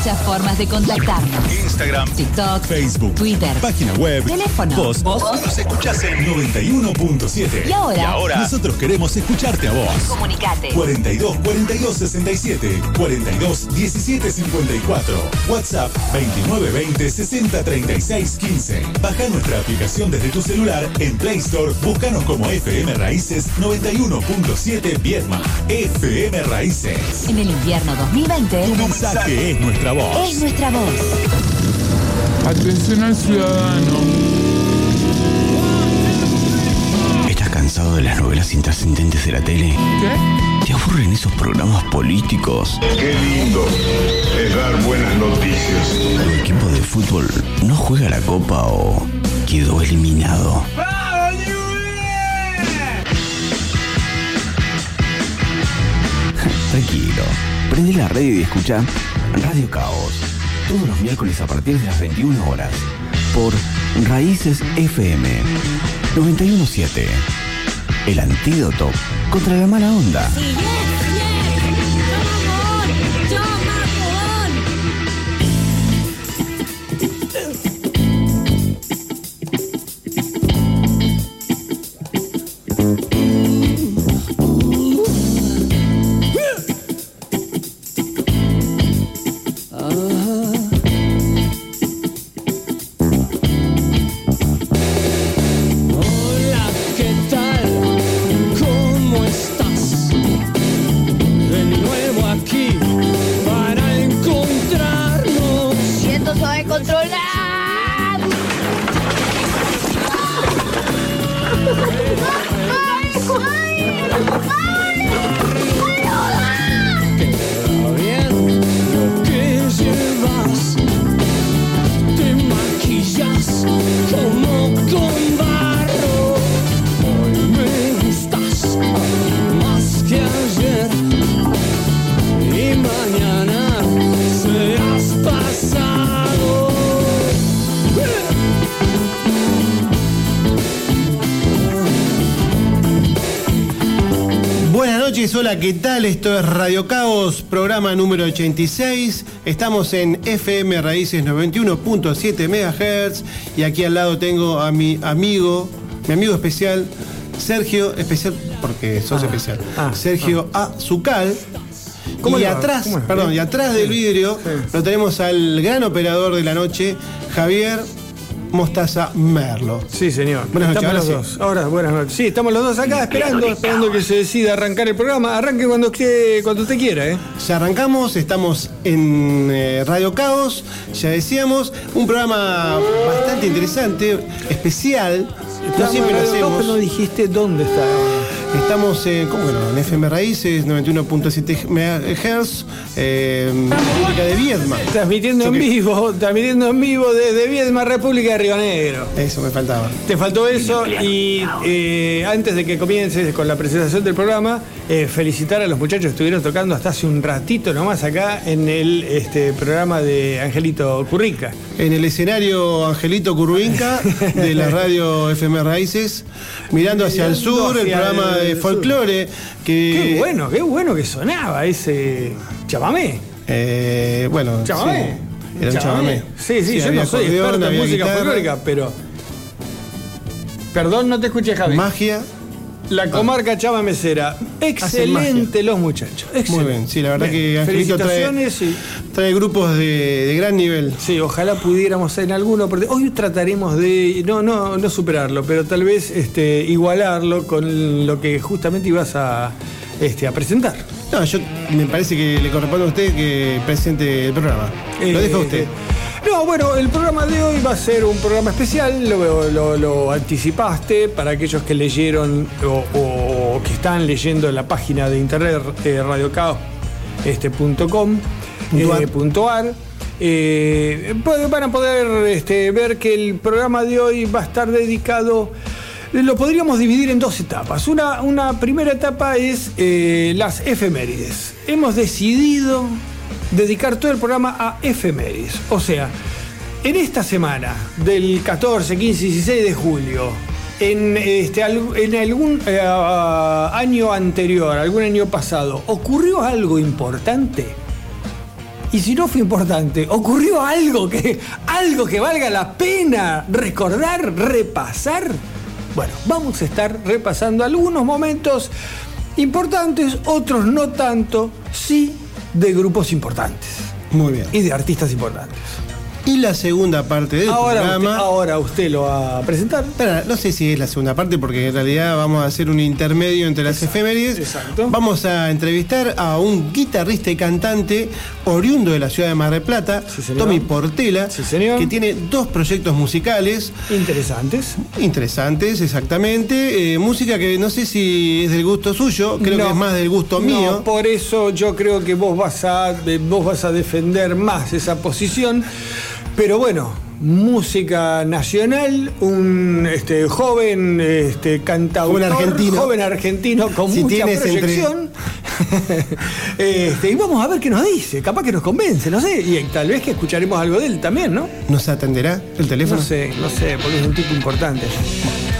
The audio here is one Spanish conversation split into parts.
muchas formas de contactarnos. Instagram, TikTok, Facebook, Twitter, página web, teléfono. Vos, vos nos escuchás en 91.7. Y ahora, nosotros queremos escucharte a vos. comunicate. 42 42 67 42 17 54 WhatsApp 29 20 60 36 15 Baja nuestra aplicación desde tu celular en Play Store búscanos como FM Raíces 91.7 Viedma FM Raíces En el invierno 2020 Tu mensaje es nuestra voz es nuestra voz. Atención al ciudadano. ¿Estás cansado de las novelas intrascendentes de la tele? ¿Qué? ¿Te aburren esos programas políticos? Qué lindo es dar buenas noticias. ¿Tu equipo de fútbol no juega la copa o quedó eliminado? Tranquilo, prende la radio y escucha Radio Caos. Todos los miércoles a partir de las 21 horas. Por Raíces FM 917. El antídoto contra la mala onda. ¿Qué tal? Esto es Radio Caos, programa número 86. Estamos en FM Raíces 91.7 MHz y aquí al lado tengo a mi amigo, mi amigo especial, Sergio, especial porque sos especial, ah, Sergio Azucal. ¿Cómo y atrás, perdón, y atrás del vidrio lo tenemos al gran operador de la noche, Javier Mostaza Merlo. Sí, señor. Buenas noches, estamos ahora los dos. Ahora, buenas noches. Sí, estamos los dos acá esperando, esperando que se decida arrancar el programa. Arranque cuando usted, cuando usted quiera, ¿eh? Ya arrancamos, estamos en eh, Radio Caos, ya decíamos, un programa bastante interesante, especial. No siempre lo hacemos. pero no dijiste dónde está. Estamos en, ¿cómo que no? en FM Raíces, 91.7 MHz, eh, República de Viedma. Transmitiendo en vivo, transmitiendo en vivo desde Viedma, República de Río Negro. Eso me faltaba. Te faltó eso y eh, antes de que comiences con la presentación del programa, eh, felicitar a los muchachos que estuvieron tocando hasta hace un ratito nomás acá en el este, programa de Angelito Currica. En el escenario Angelito Curruinca de la radio FM Raíces, mirando hacia el sur, el hacia programa de folclore. Que, Qué bueno, qué bueno que sonaba ese chamamé. Eh, bueno, Chamamé. sí, era un chamamé. Sí, sí, yo no soy experto en música guitarra, folclórica, pero. Perdón, no te escuché, Javi. Magia. La comarca Chava Mesera. Excelente los muchachos. Muy excelente. bien, sí, la verdad Bien, que Angelito trae, trae grupos de, de gran nivel. Sí, ojalá pudiéramos en alguno. porque Hoy trataremos de. No, no, no superarlo, pero tal vez este, igualarlo con lo que justamente ibas a, este, a presentar. No, yo me parece que le corresponde a usted que presente el programa. Lo Eh, deja usted. No, bueno, el programa de hoy va a ser un programa especial, lo, lo- lo anticipaste para aquellos que leyeron o, o que están leyendo la página de internet eh, radiocaos.com este, punto eh, puntuar. Eh, pues van a poder este, ver que el programa de hoy va a estar dedicado, lo podríamos dividir en dos etapas. Una, una primera etapa es eh, las efemérides. Hemos decidido dedicar todo el programa a efemérides. O sea, en esta semana, del 14, 15, 16 de julio, en, este, en algún eh, año anterior, algún año pasado, ¿ocurrió algo importante? Y si no fue importante, ocurrió algo que, algo que valga la pena recordar, repasar. Bueno, vamos a estar repasando algunos momentos importantes, otros no tanto, sí de grupos importantes Muy bien. y de artistas importantes. Y la segunda parte del Ahora usted, programa. ahora usted lo va a presentar. No sé si es la segunda parte porque en realidad vamos a hacer un intermedio entre las efemérides. exacto. Vamos a entrevistar a un guitarrista y cantante oriundo de la ciudad de Mar del Plata, Sí. Tommy Portela, Sí, señor. que tiene dos proyectos musicales Interesantes. interesantes, exactamente. Eh, música que no sé si es del gusto suyo, creo No. que es más del gusto No, mío. por eso yo creo que vos vas a eh, vos vas a defender más esa posición. Pero bueno, música nacional, un este, joven este, cantautor, Joven argentino. joven argentino con Si mucha entre- proyección. Este, y vamos a ver qué nos dice, capaz que nos convence, no sé, y tal vez que escucharemos algo de él también, ¿no? ¿Nos atenderá el teléfono? No sé, no sé, porque es un tipo importante.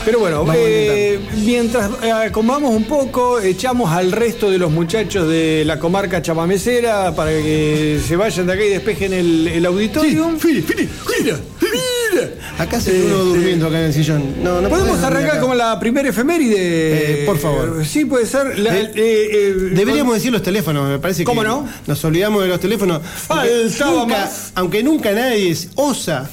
Pero bueno, eh, mientras eh, acomodamos un poco, echamos al resto de los muchachos de la comarca chamamecera para que se vayan de acá y despejen el, el auditorio. Fili, Fili, Mira. Acá se ve uno Este, durmiendo acá en el sillón. No, no ¿Podemos arrancar con la primera efeméride? Eh, por favor. Sí, puede ser. La- eh, eh, Deberíamos decir los teléfonos, me parece ¿Cómo que no? nos olvidamos de los teléfonos. Faltaba nunca, más. aunque nunca nadie osa,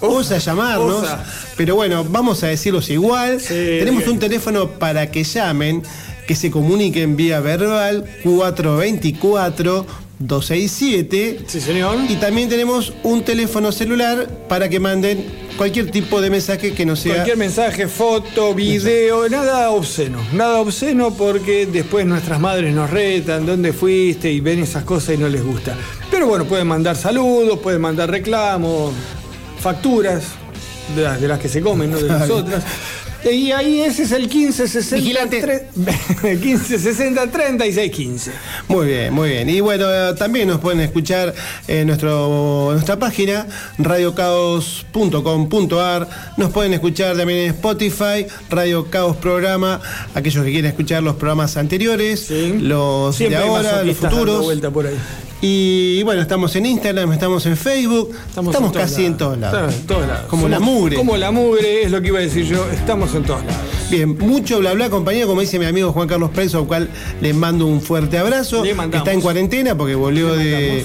osa llamarnos. osa. Pero bueno, vamos a decirlos igual. Sí, Tenemos bien. un teléfono para que llamen, que se comuniquen vía verbal 424 267. Sí, señor. Y también tenemos un teléfono celular para que manden cualquier tipo de mensaje que no sea Cualquier mensaje, foto, video, nada obsceno. Nada obsceno porque después nuestras madres nos retan, ¿dónde fuiste? Y ven esas cosas y no les gusta. Pero bueno, pueden mandar saludos, pueden mandar reclamos, facturas, de las, de las que se comen, no de nosotras. Y ahí ese es el 1560 Vigilante. 1560 36 15. Muy bien, muy bien. Y bueno, eh, también nos pueden escuchar en nuestro, nuestra página radiocaos.com.ar. Nos pueden escuchar también en Spotify, Radio Caos Programa, aquellos que quieren escuchar los programas anteriores, Sí. los Siempre de ahora, los futuros. vuelta por ahí. Y bueno, estamos en Instagram, estamos en Facebook, estamos, en todos casi en lados. todos lados. Estamos en todos lados. Como la mugre. Como la mugre, es lo que iba a decir yo. Estamos en todos lados. Bien, mucho bla bla compañía, como dice mi amigo Juan Carlos Preso, al cual le mando un fuerte abrazo. Le. Está en cuarentena porque volvió de,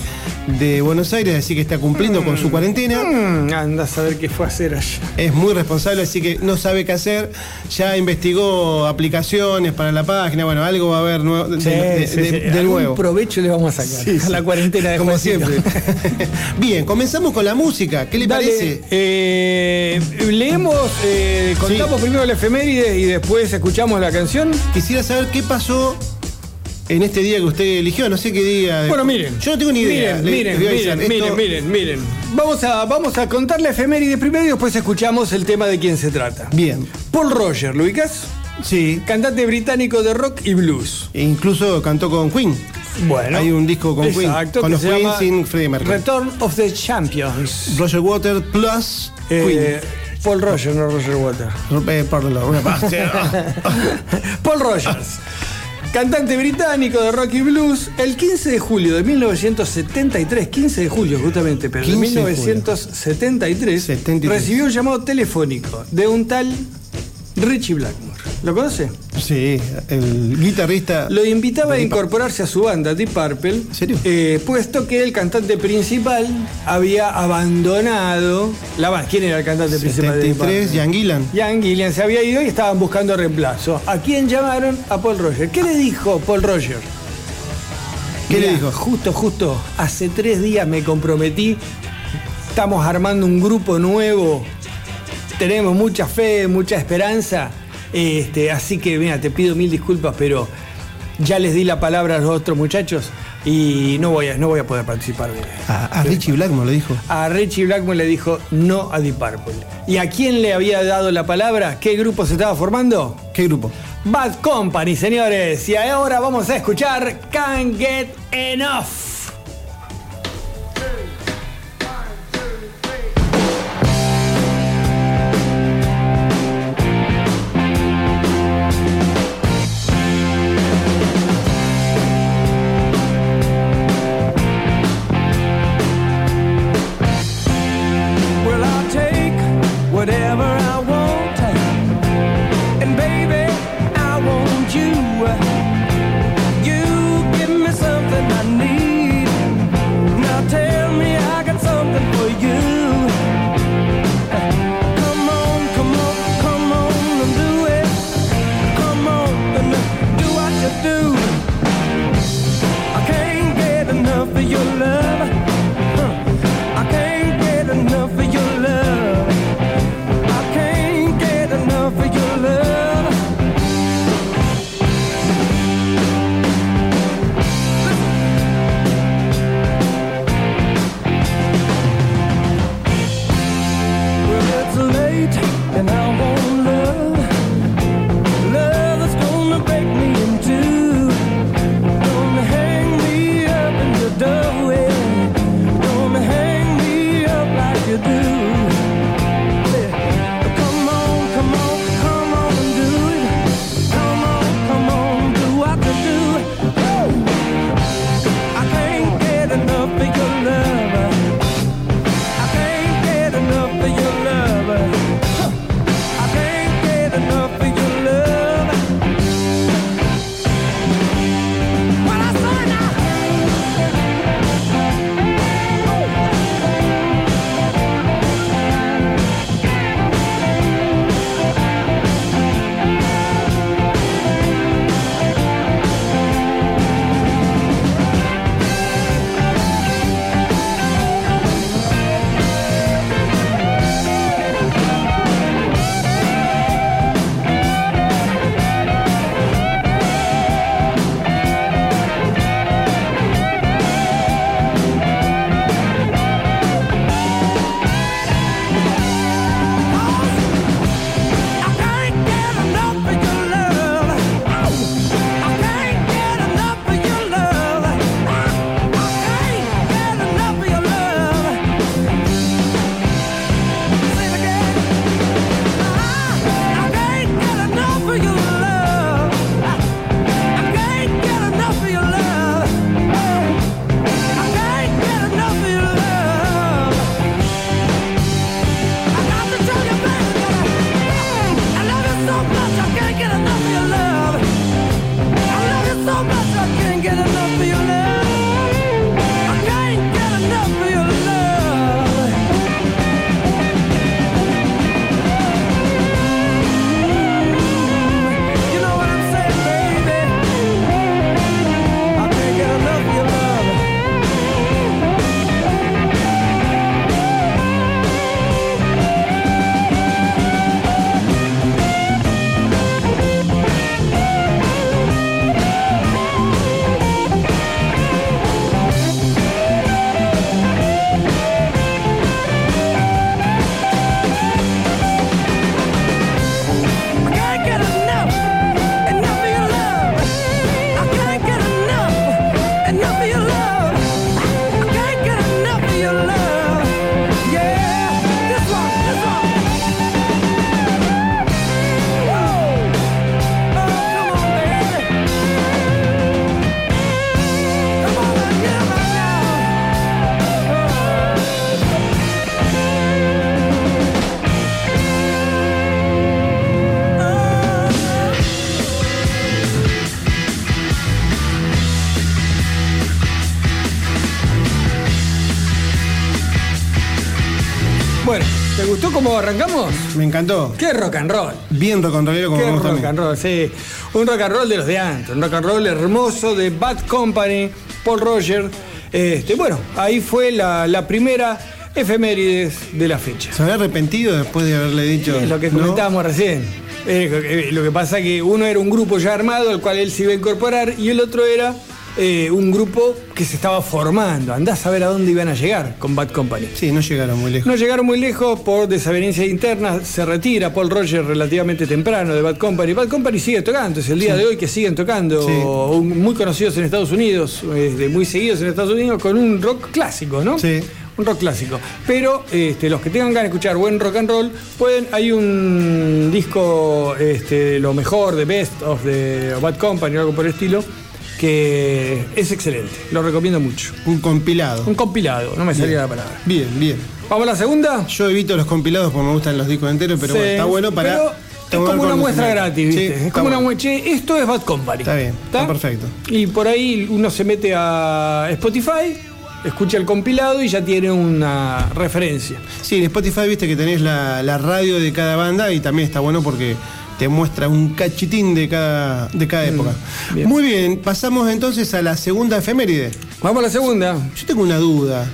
de Buenos Aires, así que está cumpliendo con su cuarentena. Mm, anda a saber qué fue a hacer allá. Es muy responsable, así que no sabe qué hacer. Ya investigó aplicaciones para la página. Bueno, algo va a haber nuevo, de, Sí, de- sí, de nuevo. provecho le vamos a sacar a la cuarentena de Como Juancito. siempre. Bien, comenzamos con la música. ¿Qué le Dale, parece? eh, leemos, eh, contamos primero la efeméride y después escuchamos la canción. Quisiera saber qué pasó en este día que usted eligió. No sé qué día. Bueno, miren. Yo no tengo ni idea. Miren, Le- miren, miren, Esto- miren, miren, miren. Vamos a, vamos a contar la efeméride primero y después escuchamos el tema de quién se trata. Bien. Paul Roger, ¿lo ubicas? Sí. Cantante británico de rock y blues. E incluso cantó con Queen. Bueno. Hay un disco con Queen, Exacto, con que los Queen sin Freddie Mercury. Return of the Champions. Roger Water plus Eh, Queen. Paul Roger, no Roger Water. Eh, perdón. Paul Rogers. Cantante británico de rock y blues, el 15 de julio de 1973, 15 de julio justamente, pero de 15 de julio. 1973, 73. recibió un llamado telefónico de un tal Richie Blackmore. ¿Lo conoce? Sí, el guitarrista. Lo invitaba a incorporarse a su banda Deep Purple, ¿En serio? eh, puesto que el cantante principal había abandonado la banda. ¿Quién era el cantante principal de Deep 73, Purple? Jan Gillan. Ian Gillian se había ido y estaban buscando reemplazo. ¿A quién llamaron? A Paul Roger. ¿Qué le dijo Paul Roger? ¿Qué le dijo? Justo, justo, hace tres días me comprometí. Estamos armando un grupo nuevo. Tenemos mucha fe, mucha esperanza. Este, así que, mira, te pido mil disculpas, pero ya les di la palabra a los otros muchachos y no voy a, no voy a poder participar de A, a Richie Blackmore le dijo. a Richie Blackmore le dijo no a Deep Purple. ¿Y a quién le había dado la palabra? ¿Qué grupo se estaba formando? ¿Qué grupo? Bad Company, señores. Y ahora vamos a escuchar Can't Get enough cómo arrancamos? Me encantó. Qué rock and roll. Bien rock and rollero como Qué me gusta a rock mí. and roll, sí. Un rock and roll de los de antes, un rock and roll hermoso de Bad Company, Paul Roger. Este, bueno, ahí fue la, la primera efemérides de la fecha. ¿Se habrá arrepentido después de haberle dicho? Es lo que no? comentábamos recién. Eh, lo que pasa que uno era un grupo ya armado al cual él se iba a incorporar y el otro era eh, un grupo que se estaba formando. Andás a ver a dónde iban a llegar con Bad Company. Sí, no llegaron muy lejos. No llegaron muy lejos por desavenencias internas. Se retira Paul Rogers relativamente temprano de Bad Company. Bad Company sigue tocando, es el día de hoy que siguen tocando, Sí. muy conocidos en Estados Unidos, este, muy seguidos en Estados Unidos, con un rock clásico, ¿no? Sí. Un rock clásico. Pero este, los que tengan ganas de escuchar buen rock and roll, pueden. Hay un disco, este, lo mejor, de Best of the Bad Company o algo por el estilo, que es excelente. Lo recomiendo mucho. Un compilado. Un compilado, no me salía la palabra. Bien, bien. ¿Vamos a la segunda? Yo evito los compilados porque me gustan los discos enteros, pero Sí, bueno, está bueno para. es como una muestra gratis, ¿viste? Sí, es como una muestra. Esto es Bad Company. Está bien, está perfecto. Y por ahí uno se mete a Spotify, escucha el compilado y ya tiene una referencia. Sí, en Spotify viste que tenés la, la radio de cada banda y también está bueno porque te muestra un cachitín de cada, de cada época. Mm, bien. Muy bien, pasamos entonces a la segunda efeméride. Vamos a la segunda. Yo tengo una duda.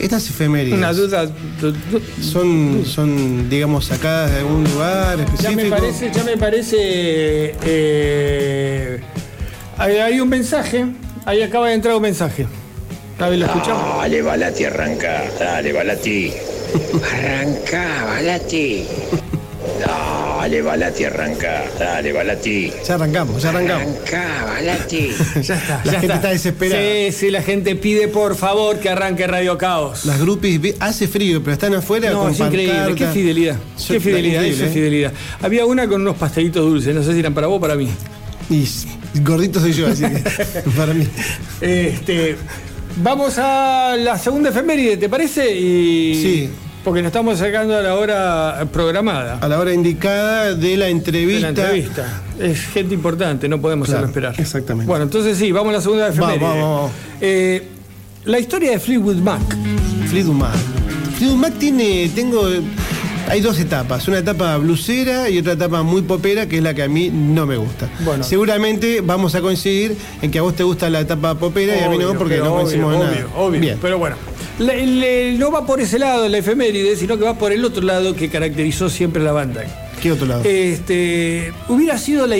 Estas efemérides Una duda. du- du- son, son, digamos, sacadas de algún lugar Ya específico. me parece, ya me parece. eh, hay, hay un mensaje. Ahí acaba de entrar un mensaje. A ver, ¿lo escuchamos? Dale, Balati, arranca. Dale, Balati. Arranca, Balati. Dale, Balati, arranca. Dale, Balati. Ya arrancamos, ya arrancamos. Arranca, Balati. Ya está. La ya gente está desesperada. Sí, sí, la gente pide por favor que arranque Radio Caos. Las groupies, vi- hace frío, pero están afuera No, con es increíble, qué fidelidad. Yo- Qué fidelidad, eso es ¿eh? fidelidad. Había una con unos pastelitos dulces, no sé si eran para vos o para mí. Y gordito soy yo, así que para mí. Este, vamos a la segunda efeméride, ¿te parece? Y, Sí. Porque nos estamos sacando a la hora programada. A la hora indicada de la de entrevista. la entrevista. Es gente importante, no podemos Claro, hacerlo esperar. exactamente. Bueno, entonces sí, vamos a la segunda efeméride. Vamos, vamos, vamos. Eh, la historia de Fleetwood Mac. Fleetwood Mac. Fleetwood Mac tiene, tengo, hay dos etapas, una etapa blusera y otra etapa muy popera, que es la que a mí no me gusta. Bueno. Seguramente vamos a coincidir en que a vos te gusta la etapa popera y a mí no, porque no obvio, coincidimos en obvio, nada. obvio. Bien. Pero bueno, no va por ese lado la efeméride, sino que va por el otro lado que caracterizó siempre la banda. ¿Qué otro lado? Este, hubiera sido la,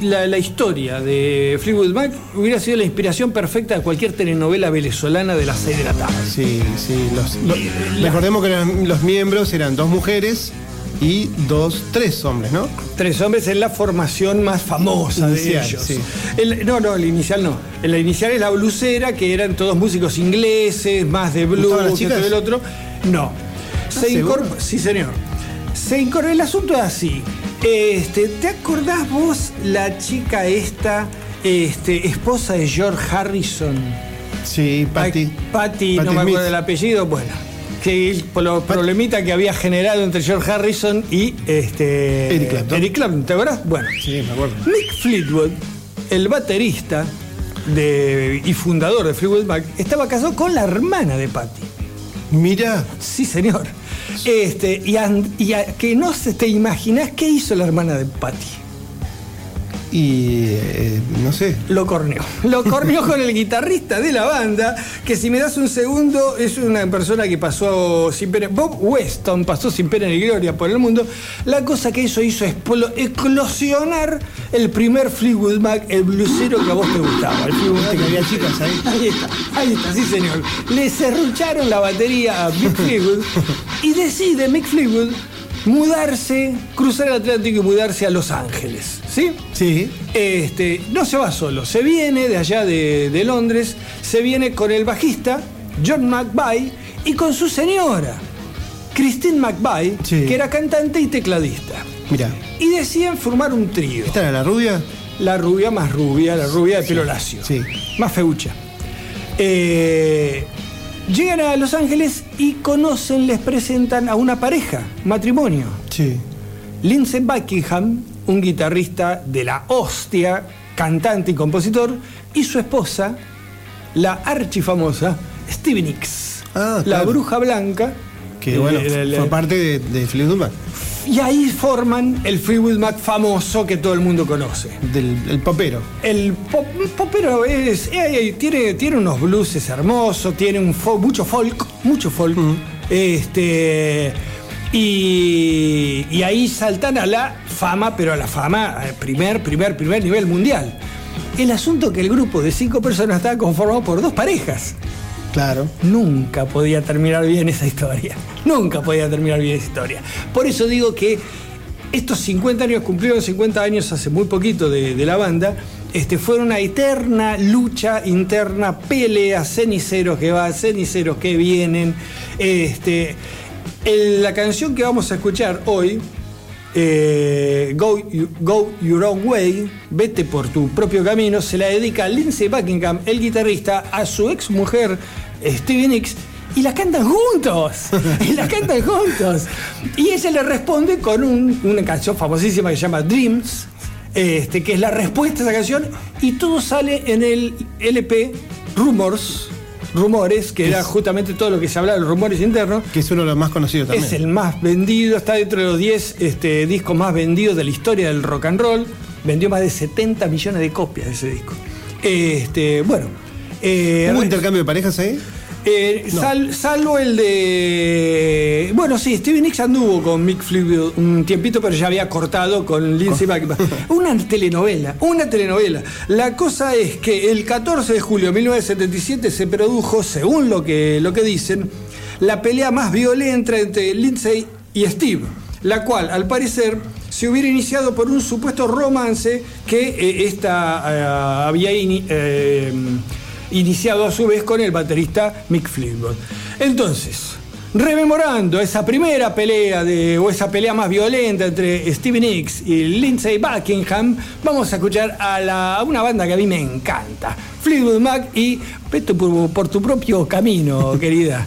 la- la historia de Fleetwood Mac, hubiera sido la inspiración perfecta de cualquier telenovela venezolana de las 6 de la tarde. Sí, sí. los- lo- recordemos que los, los miembros eran dos mujeres y dos, tres hombres, ¿no? Tres hombres en la formación más famosa Inicial, de ellos. sí. El- no, no, el inicial no. La inicial es la blusera, que eran todos músicos ingleses, más de blues, ¿Estaban las chicas? y el otro. No. Se incorpora. Sí, señor. Se incorpora. El asunto es así. Este, ¿Te acordás vos la chica esta, este, esposa de George Harrison? Sí, Patty. Patty, no me acuerdo del apellido, bueno. Que los problemitas que había generado entre George Harrison y este, Eric Clapton. Eric Clapton, ¿te acuerdas? Bueno. Sí, me acuerdo. Mick Fleetwood, el baterista de- y fundador de Fleetwood Mac, estaba casado con la hermana de Patty. Mira, Sí, señor. Este, y, an- y a- que no se te imaginás qué hizo la hermana de Patty. Y eh, no sé. Lo corneó. Lo corneó con el guitarrista de la banda, que si me das un segundo, es una persona que pasó sin pena. Bob Weston pasó sin pena ni gloria por el mundo. La cosa que eso hizo es eclosionar el primer Fleetwood Mac, el blusero que a vos te gustaba. El Fleetwood Mac. Que había chicas ahí. Ahí está, ahí está, sí señor. Le serrucharon la batería a Mick Fleetwood y decide Mick Fleetwood mudarse, cruzar el Atlántico y mudarse a Los Ángeles. ¿Sí? Sí. Este, no se va solo, se viene de allá de, de Londres, se viene con el bajista John McVie y con su señora, Christine McVie, Sí. que era cantante y tecladista. Mira, Y deciden formar un trío. ¿esta era la rubia? La rubia más rubia, la rubia de pelo lacio. Sí. Más feucha. Eh, llegan a Los Ángeles y conocen, les presentan a una pareja, matrimonio. Sí. Lindsey Buckingham, un guitarrista de la hostia, cantante y compositor, y su esposa, la archifamosa Stevie Nicks, Ah, la bruja blanca. Que Eh, bueno, fue parte de, de Fleetwood Mac, y ahí forman el Fleetwood Mac famoso que todo el mundo conoce. del el popero. El pop, popero es, eh, tiene, tiene unos blueses hermosos, tiene un fo- mucho folk, mucho folk. Este, y, y ahí saltan a la fama, pero a la fama, eh, primer, primer, primer nivel mundial. El asunto que el grupo de cinco personas estaba conformado por dos parejas. Claro. Nunca podía terminar bien esa historia. Nunca podía terminar bien esa historia. Por eso digo que estos 50 años, cumplieron 50 años hace muy poquito de, la banda, este, fue una eterna lucha interna, pelea, ceniceros que van, ceniceros que vienen. Este, la canción que vamos a escuchar hoy, eh, Go, Go Your Own Way, vete por tu propio camino, se la dedica Lindsey Buckingham, el guitarrista, a su ex mujer Stevie Nicks. Y la cantan juntos, y la cantan juntos. Y ella le responde con un- una canción famosísima que se llama Dreams, este, que es la respuesta a esa canción, y todo sale en el LP Rumors Rumores, que era justamente todo lo que se hablaba de los rumores internos. Que es uno de los más conocidos también. Es el más vendido, está dentro de los 10 este, discos más vendidos de la historia del rock and roll. Vendió más de 70 millones de copias de ese disco. Este, bueno. Eh, ¿Hubo intercambio de parejas ahí? eh, sal- salvo el de. Bueno, sí, Stevie Nicks anduvo con Mick Fleetwood un tiempito, pero ya había cortado con Lindsey Buckingham. Una telenovela, una telenovela. La cosa es que el 14 de julio de 1977 se produjo, según lo que, lo que dicen, la pelea más violenta entre Lindsey y Steve, la cual, al parecer, se hubiera iniciado por un supuesto romance que eh, esta eh, había eh, iniciado a su vez con el baterista Mick Fleetwood. Entonces, rememorando esa primera pelea de, o esa pelea más violenta entre Stevie Nicks y Lindsey Buckingham, vamos a escuchar a, la- una banda que a mí me encanta, Fleetwood Mac y Vete por tu propio camino, querida.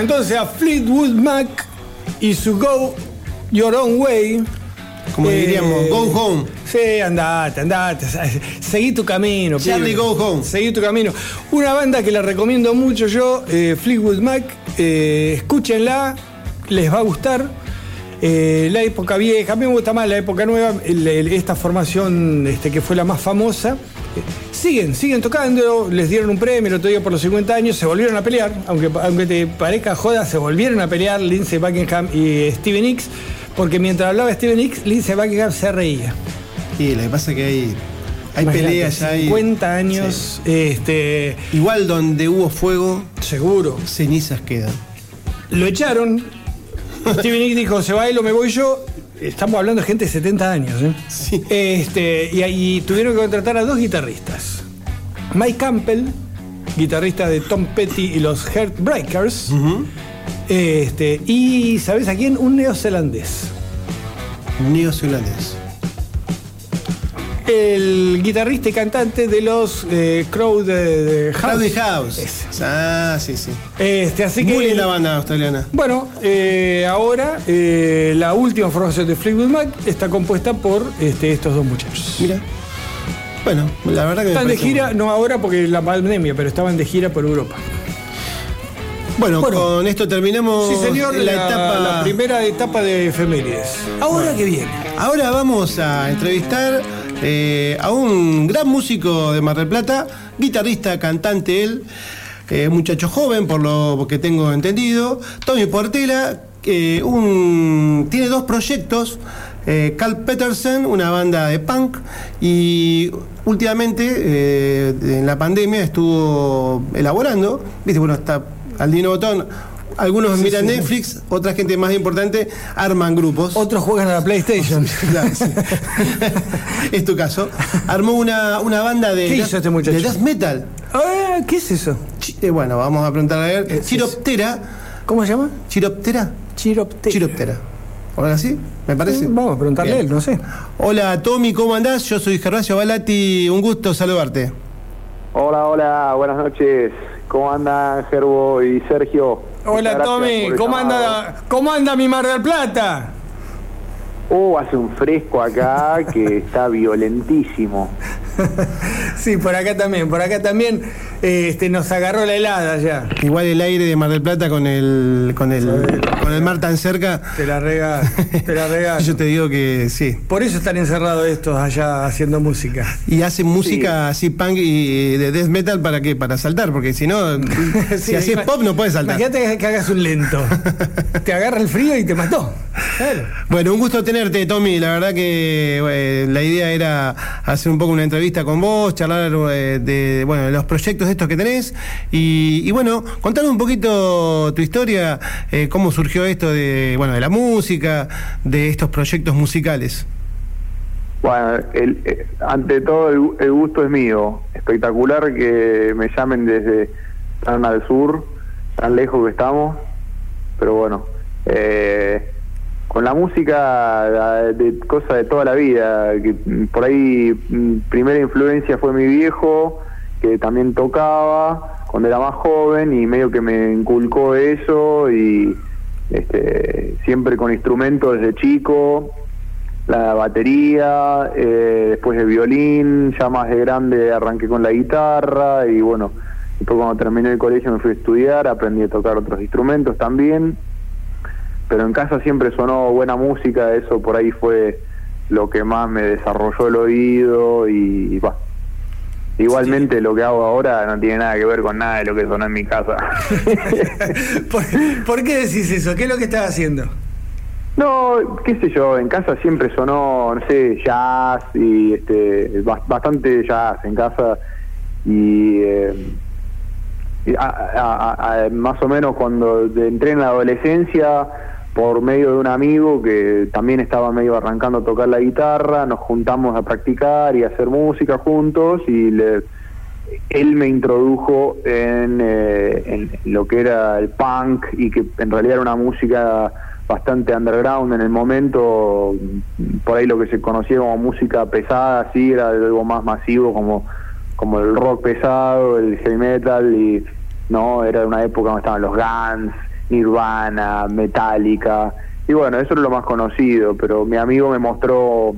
Entonces a Fleetwood Mac y su Go Your Own Way. Como Eh, diríamos, go home. Sí, andate, andate. Seguí tu camino. Charlie, go home. Seguí tu camino. Una banda que la recomiendo mucho yo, eh, Fleetwood Mac. eh, escúchenla, les va a gustar. Eh, la época vieja, a mí me gusta más la época nueva, el- el- esta formación este, que fue la más famosa. Eh, siguen, siguen tocando, les dieron un premio el otro día por los 50 años, se volvieron a pelear, aunque, aunque te parezca joda, se volvieron a pelear Lindsey Buckingham y Steven Nicks, porque mientras hablaba Steven Nicks, Lindsey Buckingham se reía. Y lo que pasa es que hay, hay Imagínate, peleas hay- 50 años, este, Sí. Igual donde hubo fuego, seguro. cenizas quedan. Lo echaron. Steven Nicks dijo, se va él o me voy yo. Estamos hablando de gente de 70 años. ¿eh? Sí. Este, y ahí tuvieron que contratar a dos guitarristas. Mike Campbell, guitarrista de Tom Petty y los Heartbreakers. este, y, ¿sabes a quién? Un neozelandés. Neozelandés. El guitarrista y cantante de los eh, Crowd de, House. Crowded House. Ah, sí, sí. Este, así que Muy linda banda australiana. Bueno, eh, ahora eh, la última formación de Fleetwood Mac está compuesta por este, estos dos muchachos. Mira. Bueno, la verdad que Están de gira, no ahora porque la pandemia, pero estaban de gira por Europa. Bueno, Bueno. con esto terminamos Sí, señor, la, la, etapa. la primera etapa de efemérides. Ahora que viene. Ahora vamos a entrevistar eh, a un gran músico de Mar del Plata, guitarrista, cantante él, muchacho joven por lo que tengo entendido, Tommy Portela, eh, un, tiene dos proyectos, eh, Carl Petersen, una banda de punk, y últimamente eh, en la pandemia estuvo elaborando, viste, bueno, está Aldino Botón. Algunos miran Netflix, otra gente más importante arman grupos. Otros juegan a la PlayStation. Claro, sí. es tu caso. Armó una, una banda de, ¿Qué hizo este muchacho? de death metal. Ah, ¿Qué es eso? Eh, bueno, vamos a preguntarle a él. Es- Chiroptera. ¿Cómo se llama? Chiroptera. Chiroptera. Chiroptera. ¿O algo así? Me parece. Vamos a preguntarle a Bien. él, no sé. Hola Tommy, ¿cómo andás? Yo soy Gervasio Balati, un gusto saludarte. Hola, hola, buenas noches. ¿Cómo andan Gerbo y Sergio? Hola Tommy, ¿cómo anda, ¿cómo anda mi Mar del Plata? Uh, hace un fresco acá que está violentísimo. Sí, por acá también, por acá también eh, este, nos agarró la helada ya. Igual el aire de Mar del Plata con el con el con el mar tan cerca. Te la rega, te la rega. Yo te digo que sí. Por eso están encerrados estos allá haciendo música. Y hacen música así punk y de death metal para qué? Para saltar, porque si no, si Sí, haces ima- pop no puedes saltar. Imagínate que hagas un lento. te agarra el frío y te mató. Claro. Bueno, un gusto tenerte, Tommy. La verdad que eh, la idea era hacer un poco una entrevista con vos, charlar eh, de bueno, de los proyectos estos que tenés y, y, bueno, contarnos un poquito tu historia, eh, cómo surgió esto de bueno de la música, de estos proyectos musicales. Bueno, el- eh, ante todo el, el gusto es mío. Espectacular que me llamen desde tan al sur, tan lejos que estamos. Pero bueno, eh, con la música la- de cosa de toda la vida, que por ahí mm, primera influencia fue mi viejo, que también tocaba cuando era más joven y medio que me inculcó eso y este, siempre con instrumentos desde chico la batería, eh, después el violín, ya más de grande arranqué con la guitarra y bueno, después cuando terminé el colegio me fui a estudiar, aprendí a tocar otros instrumentos también, pero en casa siempre sonó buena música, eso por ahí fue lo que más me desarrolló el oído y va. Igualmente lo que hago ahora no tiene nada que ver con nada de lo que sonó en mi casa. ¿Por, por qué decís eso? ¿Qué es lo que estás haciendo? No, qué sé yo, en casa siempre sonó, no sé, jazz y este, bas- bastante jazz en casa y, eh, a- a- a- más o menos cuando entré en la adolescencia por medio de un amigo que también estaba medio arrancando a tocar la guitarra, nos juntamos a practicar y a hacer música juntos y le, él me introdujo en, eh, lo que era el punk y que en realidad era una música bastante underground en el momento, por ahí lo que se conocía como música pesada, sí, era algo más masivo como, como el rock pesado, el heavy metal y no, era una época donde estaban los Guns, Nirvana, Metallica y bueno, eso era lo más conocido, pero mi amigo me mostró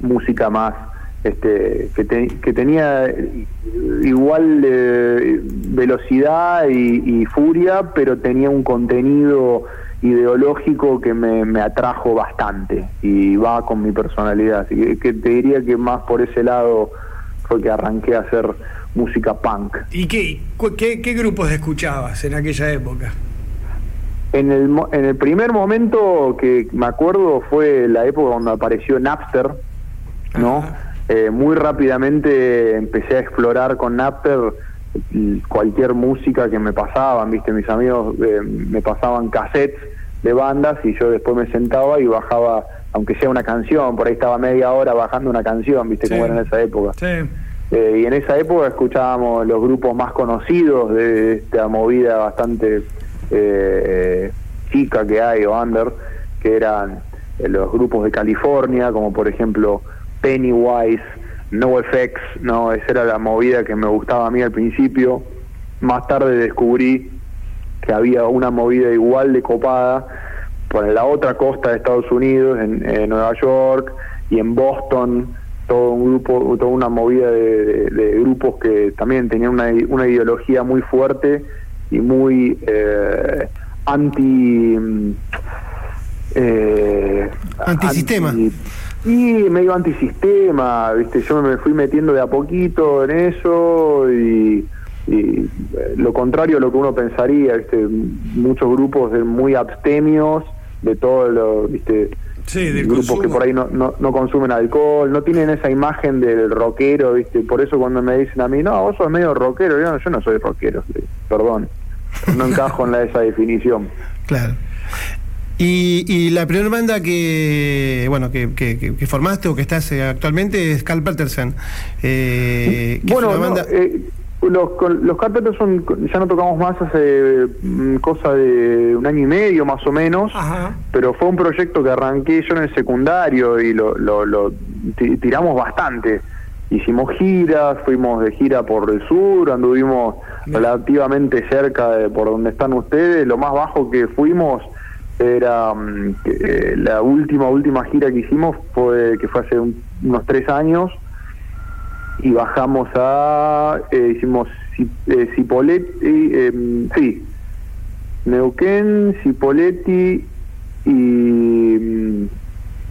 música más este, que, te- que tenía igual velocidad y, furia, pero tenía un contenido ideológico que me, me atrajo bastante y va con mi personalidad. Así que, te diría que más por ese lado fue que arranqué a hacer música punk. ¿Y qué, qué, qué grupos escuchabas en aquella época? En el, en el primer momento que me acuerdo fue la época cuando apareció Napster, ¿no? Eh, muy rápidamente empecé a explorar con Napster y cualquier música que me pasaban, ¿viste? Mis amigos eh, me pasaban cassettes de bandas y yo después me sentaba y bajaba, aunque sea una canción, por ahí estaba media hora bajando una canción, ¿viste? Sí. Cómo era en esa época. Sí. Eh, y en esa época escuchábamos los grupos más conocidos de esta movida bastante eh, chica que hay o under, que eran eh, los grupos de California, como por ejemplo Pennywise, NoFX, no, esa era la movida que me gustaba a mí al principio. Más tarde descubrí que había una movida igual de copada por la otra costa de Estados Unidos, en, Nueva York y en Boston, todo un grupo, toda una movida de, de- de grupos que también tenían una, una ideología muy fuerte y muy eh, anti mm, eh, Antisistema. anti- y medio antisistema, viste, yo me fui metiendo de a poquito en eso y, y, eh, lo contrario a lo que uno pensaría, viste, muchos grupos de muy abstemios de todo lo, viste, Sí, del grupos consumo. que por ahí no, no, no consumen alcohol, no tienen esa imagen del rockero, viste, por eso cuando me dicen a mí, no, vos sos medio rockero, yo no, yo no soy rockero, sí, perdón, no encajo en la, esa definición. Claro. Y, y la primera banda que bueno que, que- que- que formaste o que estás eh, actualmente es Carl Peterson. Eh, es Bueno, no, banda- eh, los, con- los Carpenters son, ya no tocamos más hace mm, cosa de un año y medio más o menos, Ajá. pero fue un proyecto que arranqué yo en el secundario y lo, lo, lo ti- tiramos bastante. Hicimos giras, fuimos de gira por el sur, anduvimos relativamente cerca de por donde están ustedes. Lo más bajo que fuimos era mm, eh, la última última gira que hicimos fue que fue hace un- unos tres años y bajamos a eh, hicimos Ci- eh, Cipolletti eh, sí Neuquén Cipolletti y mm,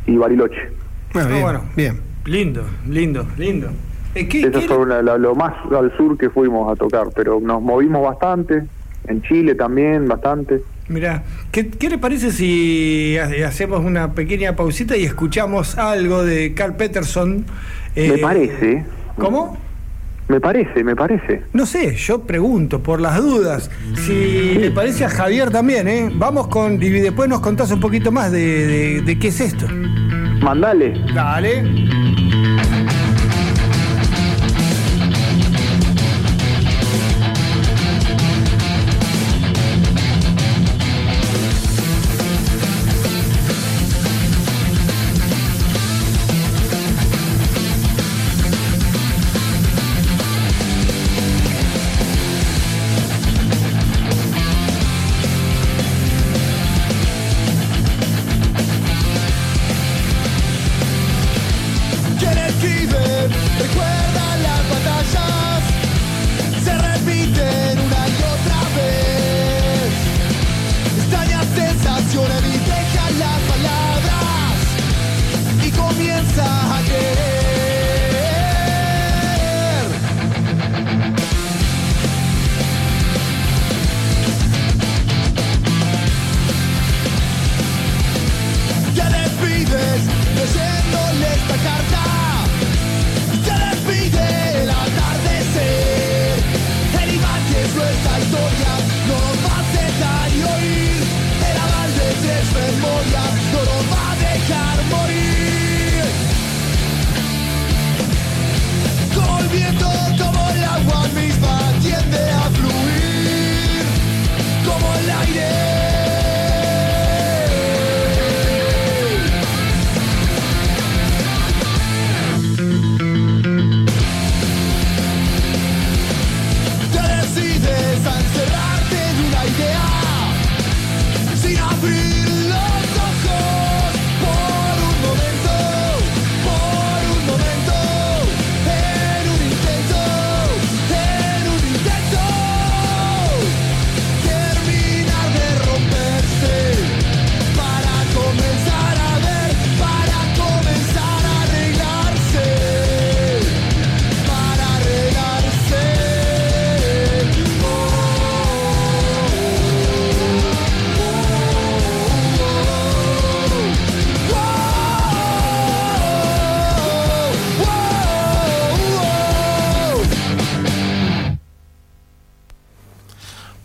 y Bariloche Ah, bien, bueno. bien. Lindo, lindo, lindo. Eh, ¿qué- eso qué- fue la- la- lo más al sur que fuimos a tocar pero nos movimos bastante en Chile también bastante Mirá, ¿qué, qué le parece si ha- hacemos una pequeña pausita y escuchamos algo de Carl Peterson? Eh, me parece ¿Cómo? me parece me parece No sé, yo pregunto por las dudas. Si le parece a Javier también, ¿eh? Vamos con. Y después nos contás un poquito más de, de- de qué es esto. Mandale Dale.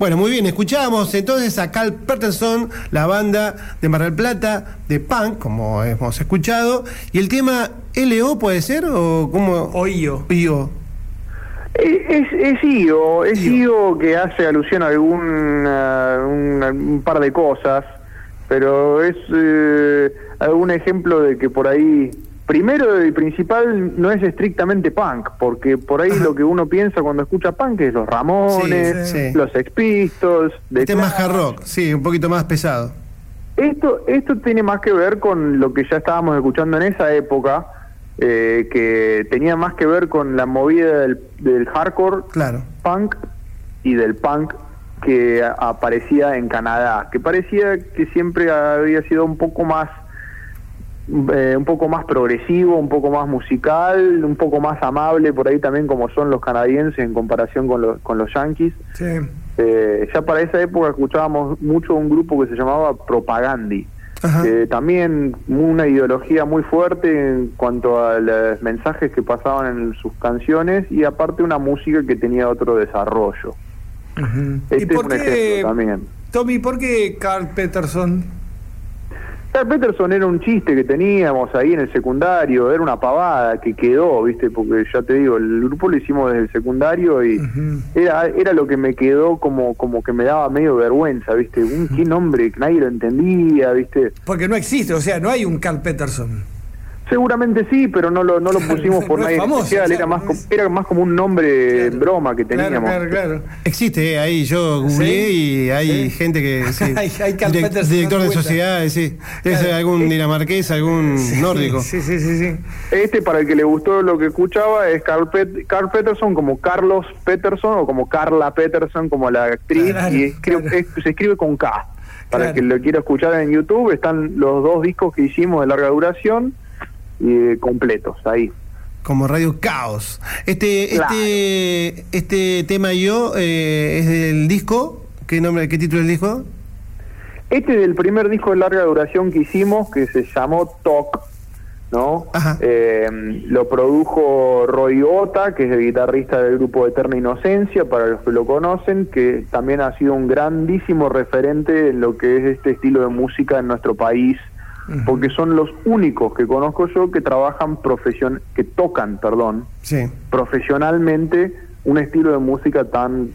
Bueno, muy bien, escuchábamos entonces a Cal Peterson, la banda de Mar del Plata, de punk, como hemos escuchado, y el tema LO puede ser o cómo O IO. IO. Eh, Es, es IO, es IO que hace alusión a algún un, un par de cosas, pero es eh, algún ejemplo de que por ahí, primero y principal, no es estrictamente punk, porque por ahí lo que uno piensa cuando escucha punk es los Ramones, Sí, sí. los Este es más Clash. hard rock, sí, un poquito más pesado. Esto, esto tiene más que ver con lo que ya estábamos escuchando en esa época, eh, que tenía más que ver con la movida del, del hardcore Claro. punk y del punk que aparecía en Canadá, que parecía que siempre había sido un poco más eh, un poco más progresivo, un poco más musical, un poco más amable por ahí también como son los canadienses en comparación con los, con los yankees. Sí. Eh, ya para esa época escuchábamos mucho un grupo que se llamaba Propagandi. Eh, también una ideología muy fuerte en cuanto a los mensajes que pasaban en sus canciones y aparte una música que tenía otro desarrollo. Ujú. Este ¿Y es por un qué, ejemplo también. Tommy, por qué Carl Peterson? Carl Peterson era un chiste que teníamos ahí en el secundario, era una pavada que quedó, ¿viste? Porque ya te digo, el grupo lo hicimos desde el secundario y era era lo que me quedó como como que me daba medio vergüenza, ¿viste? Un qué nombre que nadie lo entendía, ¿viste? Porque no existe, o sea, no hay un Carl Peterson. Seguramente sí, pero no lo, no lo pusimos por No es nadie famoso, especial, era más como, era más como un nombre Claro. broma que teníamos. claro, claro. Existe, eh, ahí yo googleé ¿Sí? y hay Sí. gente que. sí, Hay- hay Carl direc- Peterson director de sociedades, sí. Debe ser Claro. algún dinamarqués, algún nórdico. Sí, sí, sí, sí. Este, para el que le gustó lo que escuchaba, es Carl, Pet- Carl Peterson como Carlos Peterson o como Carla Peterson como la actriz Claro, y escribe- claro. es- se escribe con K. Para Claro. el que lo quiera escuchar en YouTube, están los dos discos que hicimos de larga duración eh, completos ahí. Como Radio Caos. Este, Claro. este, este tema yo eh, es del disco. ¿Qué nombre, qué título del disco? Este es el primer disco de larga duración que hicimos, que se llamó Talk, ¿no? Eh, lo produjo Roy Ota, que es el guitarrista del grupo Eterna Inocencia, para los que lo conocen, que también ha sido un grandísimo referente en lo que es este estilo de música en nuestro país, porque son los únicos que conozco yo que trabajan profesion que tocan, perdón, Sí. profesionalmente un estilo de música tan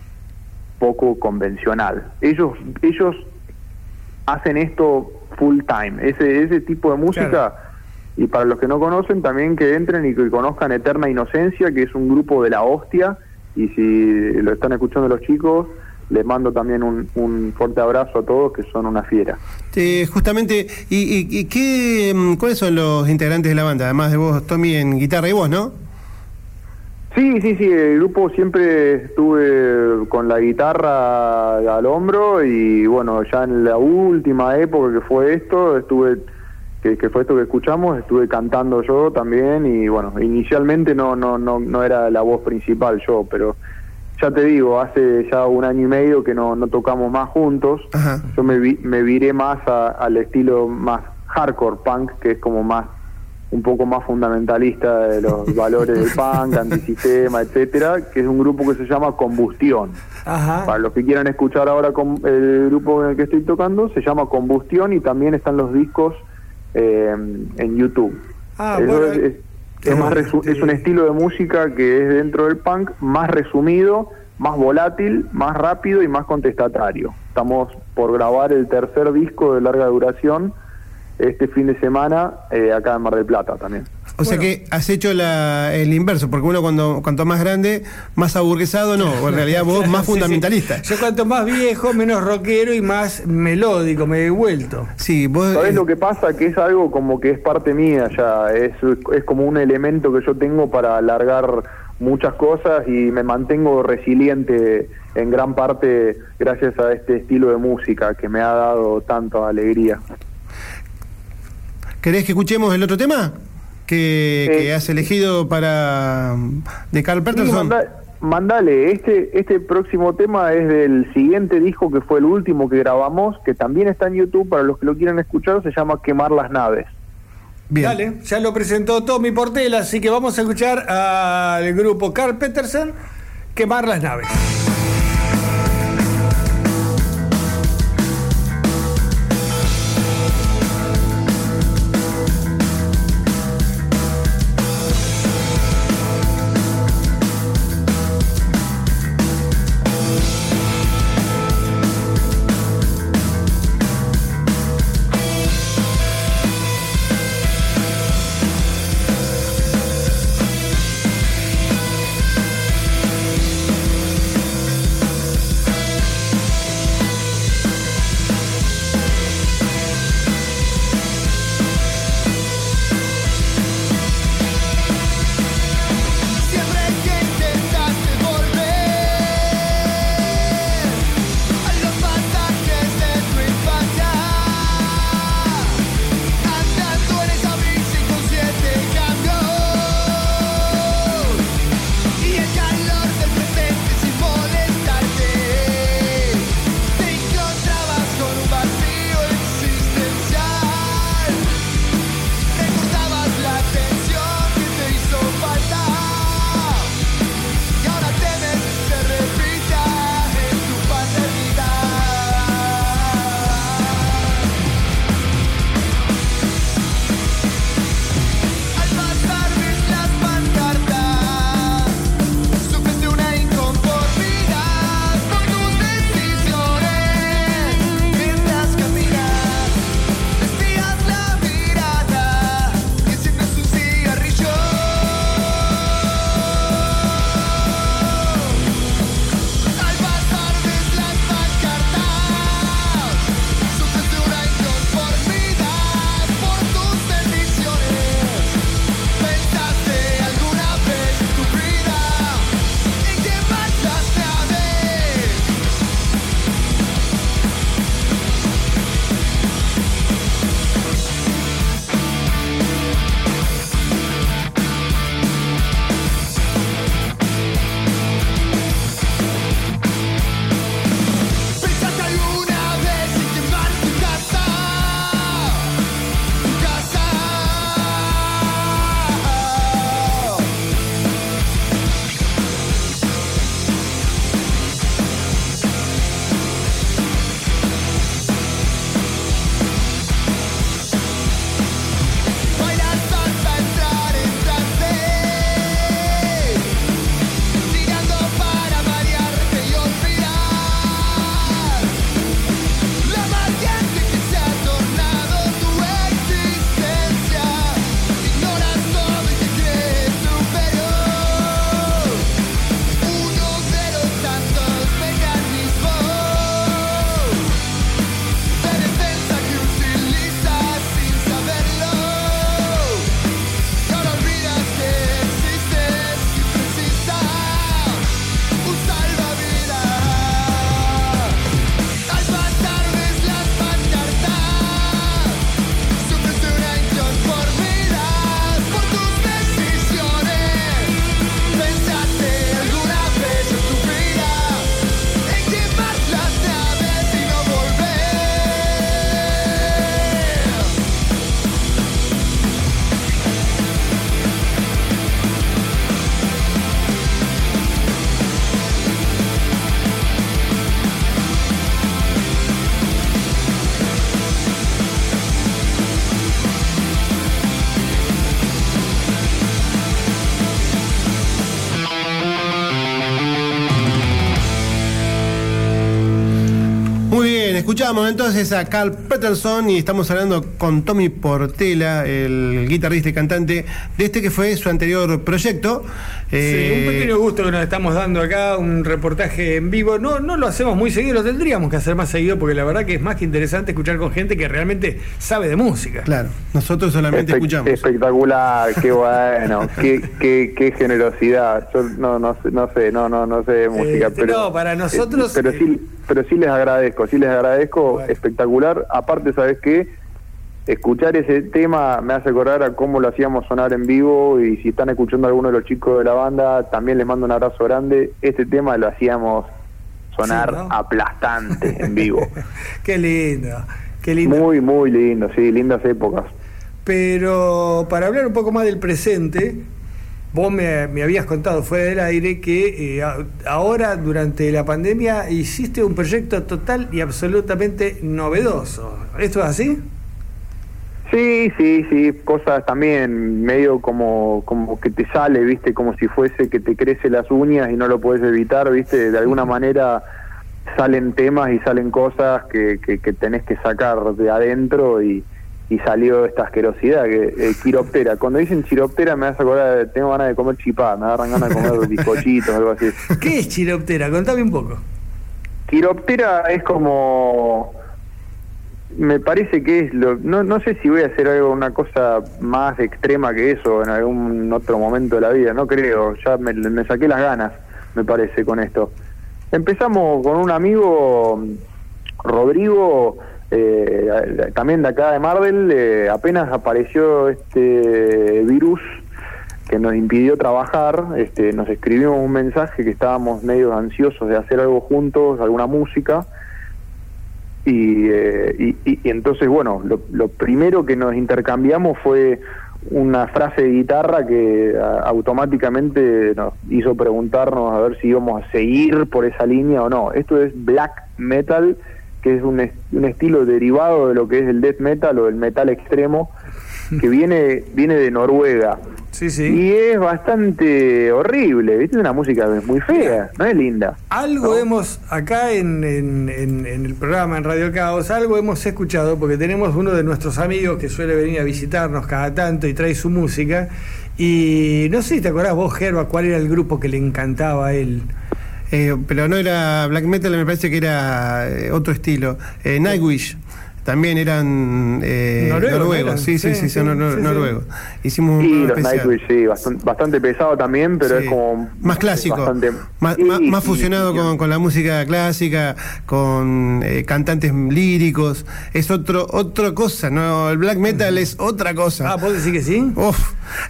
poco convencional. Ellos ellos hacen esto full time, ese ese tipo de música Claro. y para los que no conocen también que entren y que conozcan Eterna Inocencia, que es un grupo de la hostia y si lo están escuchando los chicos les mando también un, un fuerte abrazo a todos que son una fiera. Eh, justamente, ¿y, y- y qué, mm, cuáles son los integrantes de la banda? Además de vos, Tommy, en guitarra y vos, ¿no? Sí, sí, sí, el grupo siempre estuve con la guitarra al hombro y bueno, ya en la última época que fue esto, estuve, que, que fue esto que escuchamos, estuve cantando yo también y bueno, inicialmente no, no, no, no era la voz principal yo, pero ya te digo, hace ya un año y medio que no, no tocamos más juntos, Ajá. yo me, vi- me viré más a- al estilo más hardcore punk, que es como más un poco más fundamentalista de los valores del punk, antisistema, etcétera, que es un grupo que se llama Combustión. Ajá. Para los que quieran escuchar ahora con el grupo en el que estoy tocando, se llama Combustión y también están los discos eh, en YouTube. Ah, Eso bueno, es, es- qué es más es un estilo de música que es dentro del punk más resumido, más volátil, más rápido y más contestatario. Estamos por grabar el tercer disco de larga duración este fin de semana eh, acá en Mar del Plata también. O sea que has hecho la- el inverso, porque uno cuando cuanto más grande, más aburguesado, no, o en realidad vos más Sí, sí. fundamentalista. Yo cuanto más viejo, menos rockero y más melódico, me he vuelto. Sí, vos... ¿Sabes eh, lo que pasa? Que es algo como que es parte mía ya, es, es como un elemento que yo tengo para alargar muchas cosas y me mantengo resiliente en gran parte gracias a este estilo de música que me ha dado tanta alegría. ¿Querés que escuchemos el otro tema? Que, Eh, que has elegido para... de Carl Sí, Peterson. manda- mandale, este, este próximo tema es del siguiente disco que fue el último que grabamos, que también está en YouTube para los que lo quieran escuchar, se llama Quemar las Naves. Bien. Dale, ya lo presentó Tommy Portela, así que vamos a escuchar al grupo Carl Peterson quemar las naves. Escuchamos entonces a Carl Peterson y estamos hablando con Tommy Portela, el guitarrista y cantante de este que fue su anterior proyecto. Sí, Eh, un pequeño gusto que nos estamos dando acá, un reportaje en vivo. No, no lo hacemos muy seguido, lo tendríamos que hacer más seguido porque la verdad que es más que interesante escuchar con gente que realmente sabe de música. Claro, nosotros solamente Espe- escuchamos. Espectacular, qué bueno, qué, qué, qué generosidad. Yo no, no, sé- no sé, no, no, no sé de música, Este, pero. no, para nosotros, eh, pero, sí, pero sí les agradezco, sí les agradezco, Bueno. espectacular. Aparte, ¿sabes qué? Escuchar ese tema me hace acordar a cómo lo hacíamos sonar en vivo y si están escuchando a alguno de los chicos de la banda, también les mando un abrazo grande. Este tema lo hacíamos sonar Sí, ¿no? aplastante en vivo. Qué lindo, qué lindo. Muy, muy lindo, sí, lindas épocas. Pero para hablar un poco más del presente, vos me, me habías contado fuera del aire que eh, ahora, durante la pandemia, hiciste un proyecto total y absolutamente novedoso. ¿Esto es así? Sí, sí, sí, cosas también medio como, como que te sale, viste, como si fuese que te crece las uñas y no lo puedes evitar, viste, de alguna manera salen temas y salen cosas que, que, que tenés que sacar de adentro y, y salió esta asquerosidad, que eh, quiroptera. Cuando dicen chiroptera me hace acordar, tengo ganas de comer chipá, me agarran ganas de comer bizcochitos, algo así. ¿Qué es chiroptera? Contame un poco. Quiroptera es como me parece que es lo no no sé si voy a hacer algo una cosa más extrema que eso en algún otro momento de la vida no creo ya me, saqué las ganas me parece con esto. Empezamos con un amigo Rodrigo eh, también de acá de Marvel eh, apenas apareció este virus que nos impidió trabajar, este, nos escribimos un mensaje que estábamos medio ansiosos de hacer algo juntos, alguna música, y, eh, y, entonces, bueno, lo, primero que nos intercambiamos fue una frase de guitarra que automáticamente nos hizo preguntarnos a ver si íbamos a seguir por esa línea o no. Esto es black metal, que es un, un estilo derivado de lo que es el death metal o el metal extremo, que viene, viene de Noruega. Sí, sí. Y es bastante horrible, ¿viste? Es una música muy fea, no es linda. Algo hemos, acá en, en- en- en el programa, en Radio Caos, algo hemos escuchado, porque tenemos uno de nuestros amigos que suele venir a visitarnos cada tanto y trae su música. Y no sé si te acordás vos, Gerba, cuál era el grupo que le encantaba a él. Eh, pero no era black metal, me parece que era eh, otro estilo. Eh, Nightwish. También eran eh, Noruegos, noruegos, eran. sí, sí, Sí, sí, son sí, nor- sí, sí. noruegos. Hicimos un Y los. Nightwish, sí, bastante, bastante pesado también, pero Sí. es como... más clásico, bastante- más, Sí, más- más sí, fusionado sí, con, con la música clásica, con eh, cantantes líricos, es otro otra cosa, no, el black metal es otra cosa. Ah, ¿vos decís que sí? Uf,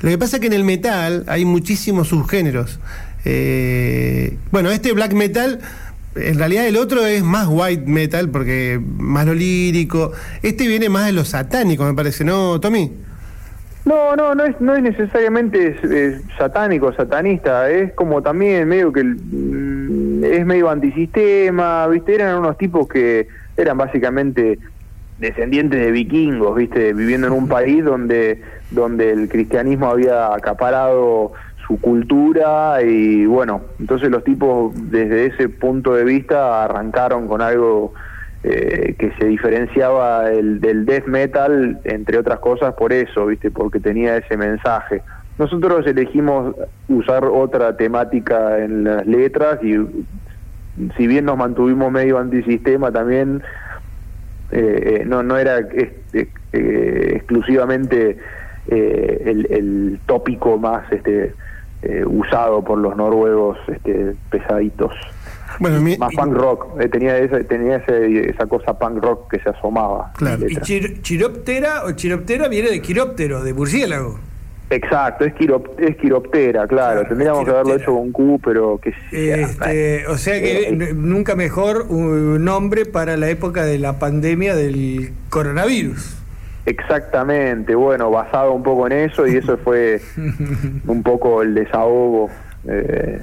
lo que pasa es que en el metal hay muchísimos subgéneros. Eh, bueno, este black metal, en realidad el otro es más white metal, porque más lo lírico. Este viene más de lo satánico, me parece, ¿no, Tommy? No, no, no es, no es necesariamente eh, satánico, satanista, es como también medio que mm, es medio antisistema, ¿viste? Eran unos tipos que eran básicamente descendientes de vikingos, ¿viste? Viviendo en un país donde, donde el cristianismo había acaparado su cultura y bueno, entonces los tipos desde ese punto de vista arrancaron con algo eh, que se diferenciaba el, del death metal, entre otras cosas, por eso, ¿viste? Porque tenía ese mensaje. Nosotros elegimos usar otra temática en las letras y si bien nos mantuvimos medio antisistema también, eh, eh, no, no era exclusivamente el, el tópico más este, eh, usado por los noruegos este, pesaditos. Bueno, mi- Más punk rock, eh, tenía, esa, tenía ese- esa cosa punk rock que se asomaba. Claro. Y chir- chiroptera o chiroptera viene de quiróptero, de murciélago. Exacto, es, quirop- es quiroptera, claro. Claro, Tendríamos que haberlo hecho con Q, pero que Este, o sea que Eh, nunca mejor un nombre para la época de la pandemia del coronavirus. Exactamente, bueno, basado un poco en eso y eso fue un poco el desahogo. eh,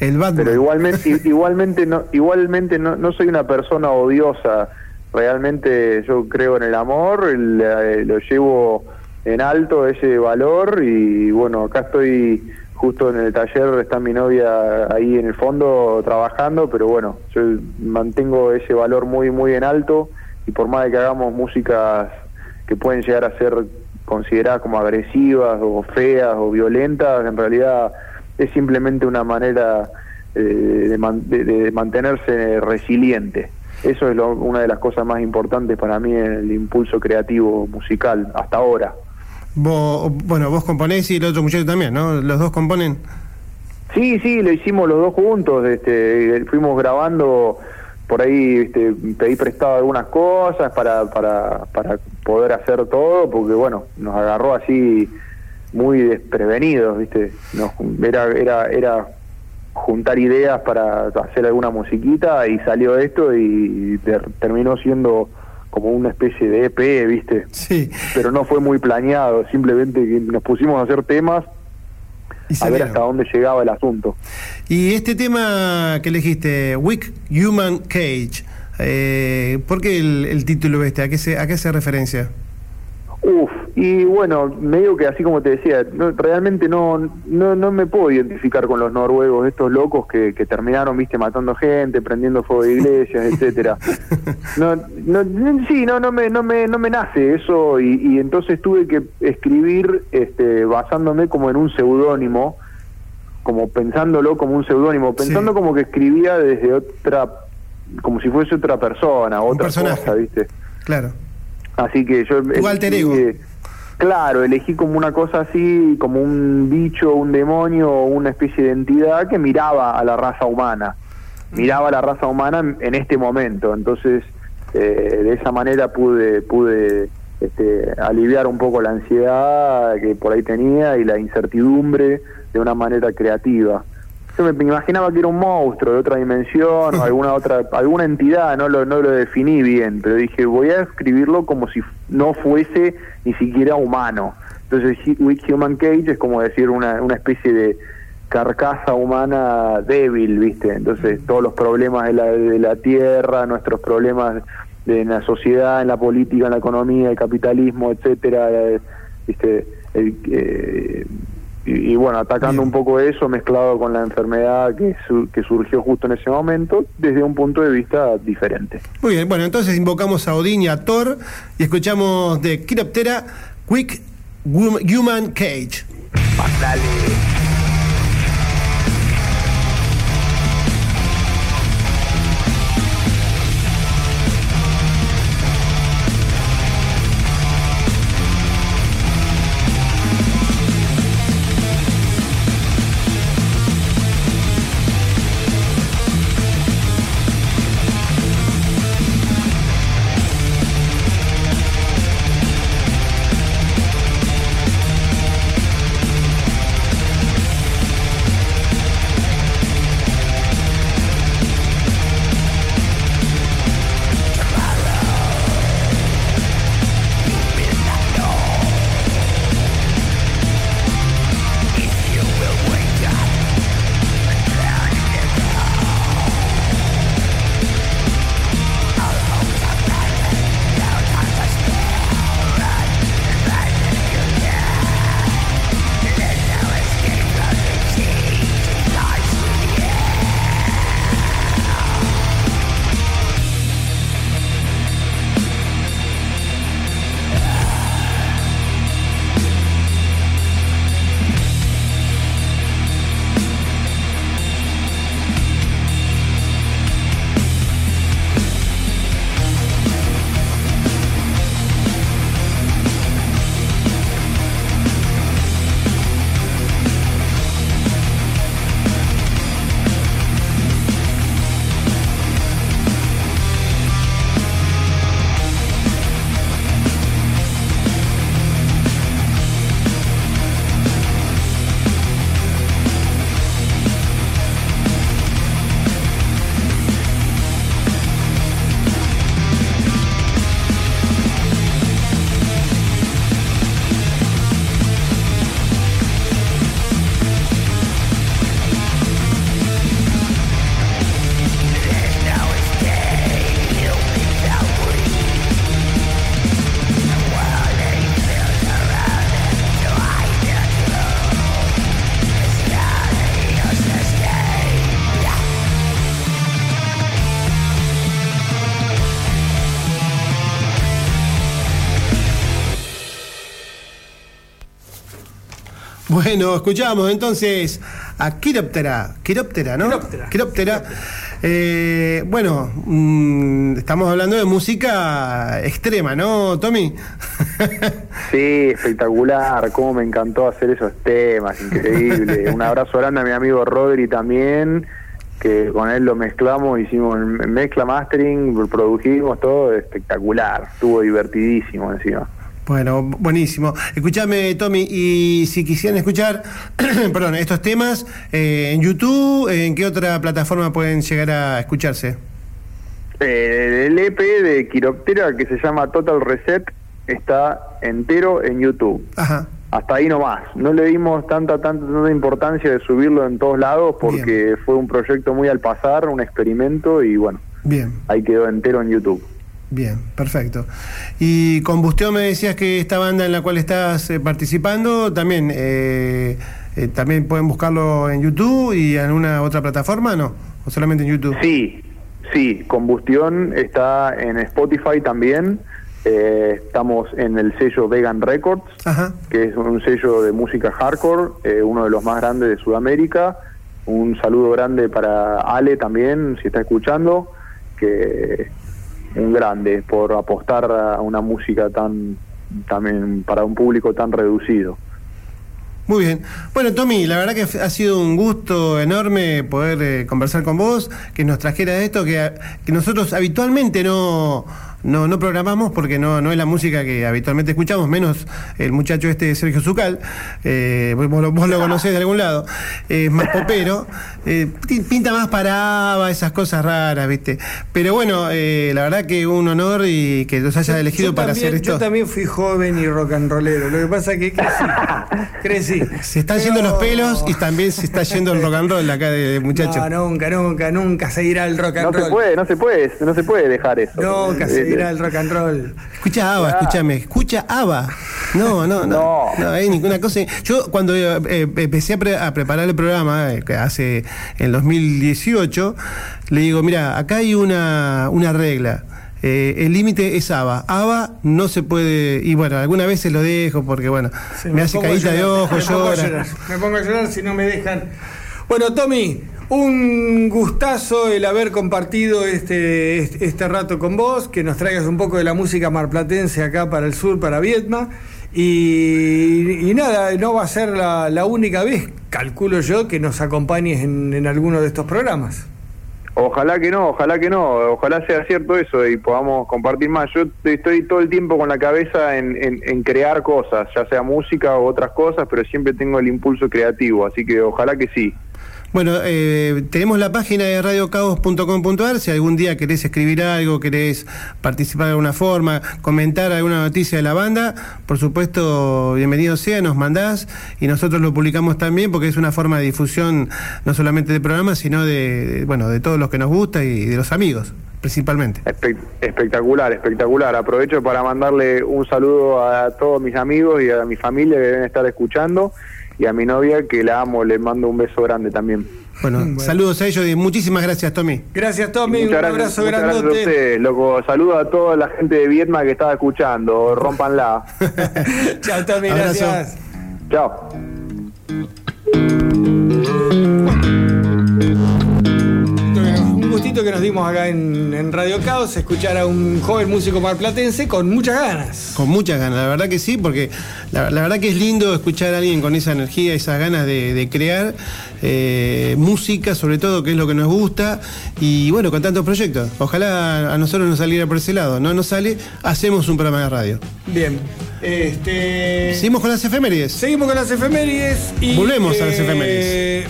el Batman. pero igualmente igualmente no igualmente no, no soy una persona odiosa realmente yo creo en el amor el- eh, lo llevo en alto ese valor y bueno acá estoy justo en el taller está mi novia ahí en el fondo trabajando, pero bueno, yo mantengo ese valor muy, muy en alto y por más de que hagamos músicas que pueden llegar a ser consideradas como agresivas o feas o violentas, en realidad es simplemente una manera eh, de, man- de- de mantenerse resiliente. Eso es lo- una de las cosas más importantes para mí en el impulso creativo musical hasta ahora. Vos, bueno, vos componés y el otro muchacho también, ¿no? Los dos componen. Sí, sí, lo hicimos los dos juntos, este, fuimos grabando por ahí, este, pedí prestado algunas cosas para, para, para poder hacer todo, porque bueno, nos agarró así muy desprevenidos, ¿viste? Nos, era, era, era juntar ideas para hacer alguna musiquita y salió esto y ter- terminó siendo como una especie de EP, ¿viste? Sí. Pero no fue muy planeado, simplemente nos pusimos a hacer temas a ver hasta dónde llegaba el asunto. Y este tema que elegiste, Weak Human Cage, eh, ¿por qué el, el título este? ¿A qué se, a qué hace referencia? Uf, y bueno, me digo que así como te decía, no, realmente no, no no me puedo identificar con los noruegos, estos locos que, que terminaron, viste, matando gente, prendiendo fuego de iglesias, etcétera. No, no, sí, no, no me, no me, no me nace eso y, y entonces tuve que escribir, este, basándome como en un seudónimo, como pensándolo como un seudónimo, pensando como que escribía desde otra, como si fuese otra persona, otra cosa, viste. Claro. Así que yo... Tu alter ego. eh, Claro, elegí como una cosa así, como un bicho, un demonio, una especie de entidad que miraba a la raza humana. Miraba a la raza humana en- en este momento. Entonces, eh, de esa manera pude, pude este, aliviar un poco la ansiedad que por ahí tenía y la incertidumbre de una manera creativa. Yo me, me imaginaba que era un monstruo de otra dimensión o alguna otra alguna entidad, no lo, no lo definí bien, pero dije, voy a escribirlo como si no fuese ni siquiera humano. Entonces, With Human Cage es como decir una, una especie de carcasa humana débil, ¿viste? Entonces, todos los problemas de la, de la tierra, nuestros problemas de, en la sociedad, en la política, en la economía, el capitalismo, etcétera, eh, ¿viste? El, eh, y, y bueno, atacando un poco eso, mezclado con la enfermedad que, su- que surgió justo en ese momento, desde un punto de vista diferente. Muy bien, bueno, entonces invocamos a Odín y a Thor y escuchamos de Quiroptera Quick Human Cage. Bueno, escuchamos entonces a Quiróptera. Quiróptera, ¿no? Quiróptera. Quiróptera. Eh, bueno, mm, estamos hablando de música extrema, ¿no, Tommy? Sí, espectacular, cómo me encantó hacer esos temas, increíble. Un abrazo grande a mi amigo Rodri también, que con él lo mezclamos, hicimos el mezcla mastering, lo produjimos todo, espectacular, estuvo divertidísimo encima. Bueno, buenísimo. Escúchame, Tommy, y si quisieran escuchar, perdón, estos temas eh, en YouTube, ¿en qué otra plataforma pueden llegar a escucharse? Eh, el EP de Quiroptera que se llama Total Reset está entero en YouTube. Ajá. Hasta ahí nomás. No le dimos tanta, tanta, tanta importancia de subirlo en todos lados porque fue un proyecto muy al pasar, un experimento y bueno, Bien, ahí quedó entero en YouTube. Bien, perfecto. Y Combustión me decías que esta banda en la cual estás eh, participando, también, eh, eh, también pueden buscarlo en YouTube y en alguna otra plataforma, ¿no? ¿O solamente en YouTube? Sí, sí, Combustión está en Spotify también. Eh, estamos en el sello Vegan Records, Ajá. que es un sello de música hardcore, eh, uno de los más grandes de Sudamérica. Un saludo grande para Ale también, si está escuchando, que grande por apostar a una música tan también para un público tan reducido. Muy bien. Bueno, Tommy, la verdad que ha sido un gusto enorme poder eh, conversar con vos, que nos trajera esto que, que nosotros habitualmente no, no, no programamos porque no, no es la música que habitualmente escuchamos, menos el muchacho este Sergio Zucal, eh, vos, lo- vos lo conocés de algún lado, eh, es más popero, eh, pi- pinta más paraba, esas cosas raras, ¿viste? Pero bueno, eh, la verdad que un honor y que los hayas elegido Yo para también- hacer esto. Yo también fui joven y rock and rollero. Lo que pasa es que crecí. crecí. Se están yendo los pelos y también se está yendo el rock and roll acá de, de muchacho. No, nunca, nunca, nunca se irá el rock and No roll. se puede, no se puede, no se puede dejar eso. Nunca se Eh, irá el rock and roll. Escucha ABBA, escúchame, escucha ABBA. No, no, no. No, hay ninguna cosa. Yo cuando eh, empecé a, pre- a preparar el programa, eh, que hace en 2018, le digo, mira, acá hay una, una regla. Eh, el límite es ABBA. ABBA no se puede. Y bueno, algunas veces lo dejo porque, bueno, Sí, me, hace pongo a carita de ojo, me llora. llorar, Me pongo a llorar si no me dejan. Bueno, Tommy, un gustazo el haber compartido este, este, este rato con vos, que nos traigas un poco de la música marplatense acá para el sur, para Vietma. Y, y nada, no va a ser la, la única vez, calculo yo, que nos acompañes en, en alguno de estos programas. Ojalá que no, ojalá que no, ojalá sea cierto eso y podamos compartir más. Yo estoy todo el tiempo con la cabeza en, en- en crear cosas, ya sea música o otras cosas, pero siempre tengo el impulso creativo, así que ojalá que sí. Bueno, eh, tenemos la página de radiocaos.com.ar. Si algún día querés escribir algo, querés participar de alguna forma, comentar alguna noticia de la banda, por supuesto, bienvenido sea, nos mandás y nosotros lo publicamos también porque es una forma de difusión no solamente del programa, sino de, bueno, de todos los que nos gusta y de los amigos, principalmente. Espe- espectacular, espectacular. Aprovecho para mandarle un saludo a todos mis amigos y a mi familia que deben estar escuchando y a mi novia que la amo, le mando un beso grande también. Bueno, saludos a ellos y muchísimas gracias, Tommy. Gracias, Tommy. Muchas un gracias, abrazo muchas gracias a ustedes, loco. Saludos a toda la gente de Vietnam que estaba escuchando. Rompanla. Chao, Tommy, Abrazo. gracias. Chao. Gustito que nos dimos acá en, en Radio Caos, escuchar a un joven músico marplatense con muchas ganas. Con muchas ganas, la verdad que sí, porque la, la verdad que es lindo escuchar a alguien con esa energía, esas ganas de, de crear eh, música, sobre todo, que es lo que nos gusta, y bueno, con tantos proyectos. Ojalá a nosotros nos saliera por ese lado. No nos sale, hacemos un programa de radio. Bien. Este. Seguimos con las efemérides. Seguimos con las efemérides y. Volvemos a las eh, efemérides.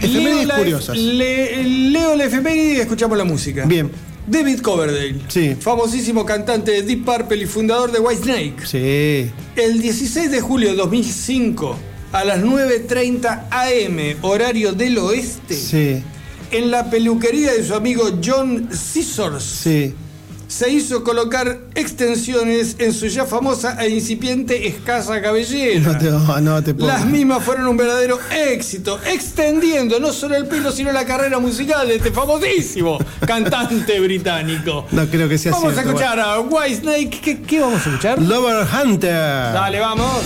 Efemérides leo la- curiosas. le- leo la efeméride y escuchamos la música. Bien. David Coverdale. Sí. Famosísimo cantante de Deep Purple y fundador de Whitesnake. Sí. El 16 de julio de 2005, a las 9.30 am, horario del oeste, Sí. en la peluquería de su amigo John Scissors, Sí. Se hizo colocar extensiones en su ya famosa e incipiente escasa cabellera. No te, no, no te Las mismas fueron un verdadero éxito, extendiendo no solo el pelo, sino la carrera musical de este famosísimo cantante británico. No creo que sea Vamos a escuchar a Whitesnake. ¿Qué, ¿Qué vamos a escuchar? Lover Hunter. Dale, vamos.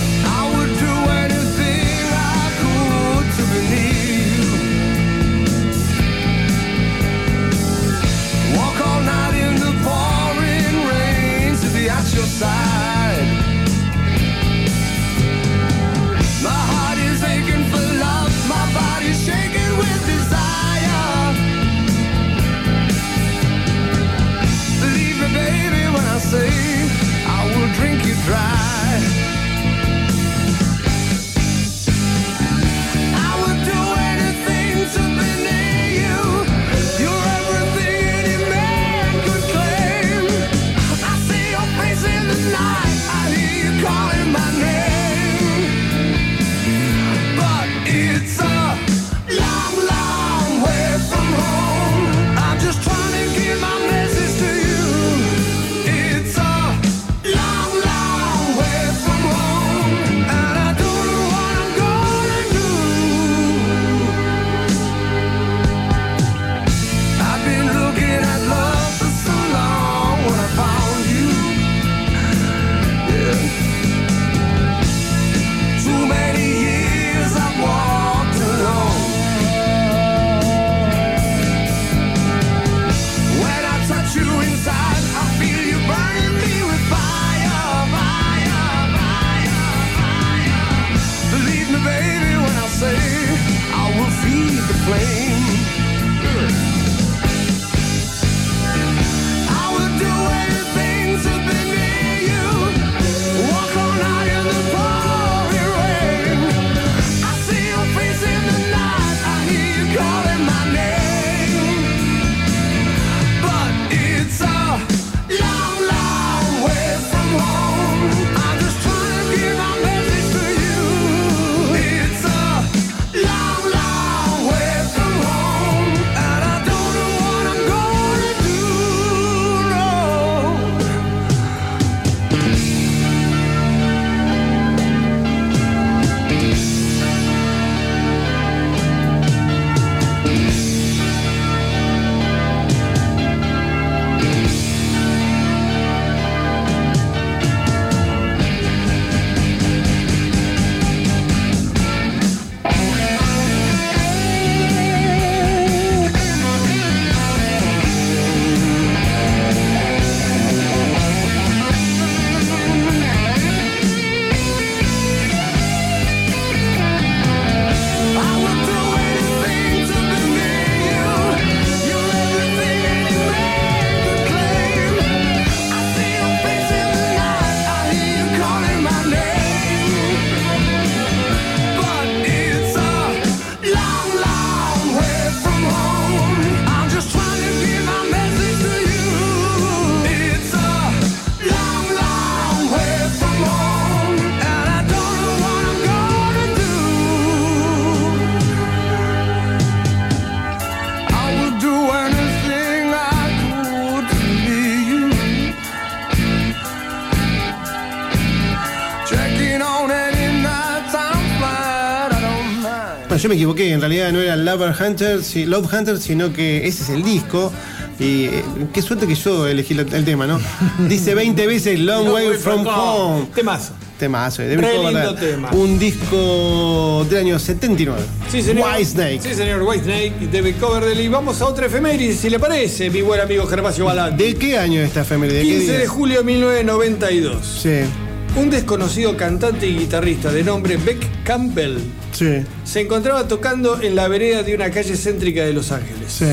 Yo me equivoqué, en realidad no era Lover Hunter, si- Love Hunter, sino que ese es el disco. Y eh, qué suerte que yo elegí la- el tema, ¿no? Dice 20 veces Long Way from Home. Temazo. Temazo, eh, lindo tema. Un disco del año 79. Sí, señor. White Snake. Sí, señor. White Snake David Coverdale. Y vamos a otra efeméride, si le parece, mi buen amigo Gervasio Balán. ¿De qué año esta efeméride? ¿De qué 15 de julio de 1992. Sí, Un desconocido cantante y guitarrista de nombre Beck Campbell sí, se encontraba tocando en la vereda de una calle céntrica de Los Ángeles. sí.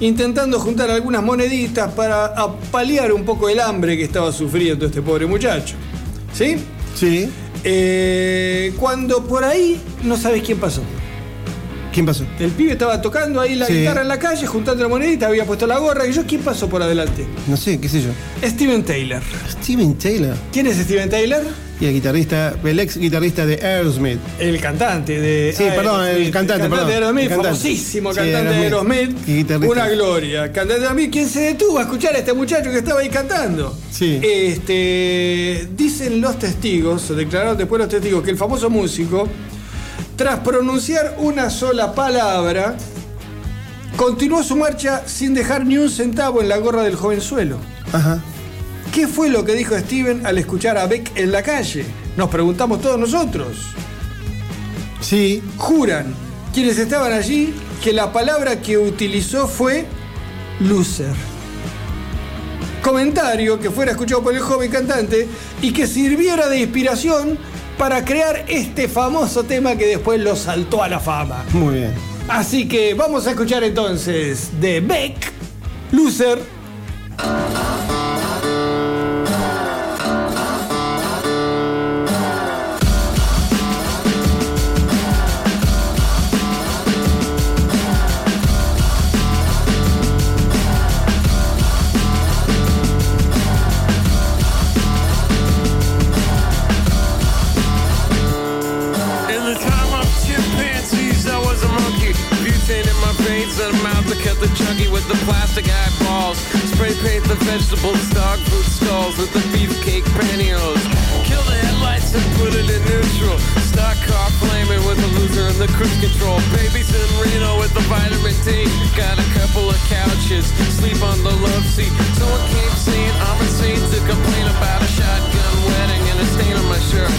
intentando juntar algunas moneditas para paliar un poco el hambre que estaba sufriendo este pobre muchacho. ¿Sí? Sí. Eh, cuando por ahí no sabes quién pasó. ¿Quién pasó? El pibe estaba tocando ahí la Sí. guitarra en la calle, juntando la monedita, había puesto la gorra. Y yo, ¿quién pasó por adelante? No sé, qué sé yo. Steven Taylor. Steven Taylor. ¿Quién es Steven Taylor? Y el guitarrista, el ex guitarrista de Aerosmith. El cantante de. Sí, perdón, el cantante, perdón. de Aerosmith, El cantante. famosísimo Sí, cantante de Aerosmith. Una gloria. Cantante de Aerosmith. ¿Quién se detuvo a escuchar a este muchacho que estaba ahí cantando? Sí. Este, dicen los testigos, o declararon después los testigos, que el famoso músico, tras pronunciar una sola palabra, continuó su marcha sin dejar ni un centavo en la gorra del jovenzuelo. Ajá. ¿Qué fue lo que dijo Steven al escuchar a Beck en la calle? Nos preguntamos todos nosotros. Sí. Juran quienes estaban allí que la palabra que utilizó fue loser. Comentario que fuera escuchado por el joven cantante y que sirviera de inspiración para crear este famoso tema que después lo saltó a la fama. Muy bien. Así que vamos a escuchar entonces de Beck, Loser. Plastic eyeballs. Spray paint the vegetables, dog food skulls with the beefcake pantyhose. Kill the headlights and put it in neutral. Stock car flaming with the loser and the cruise control. Babies in Reno with the vitamin D. Got a couple of couches, sleep on the love seat. Someone came saying I'm saint to complain about a shotgun wedding and a stain on my shirt.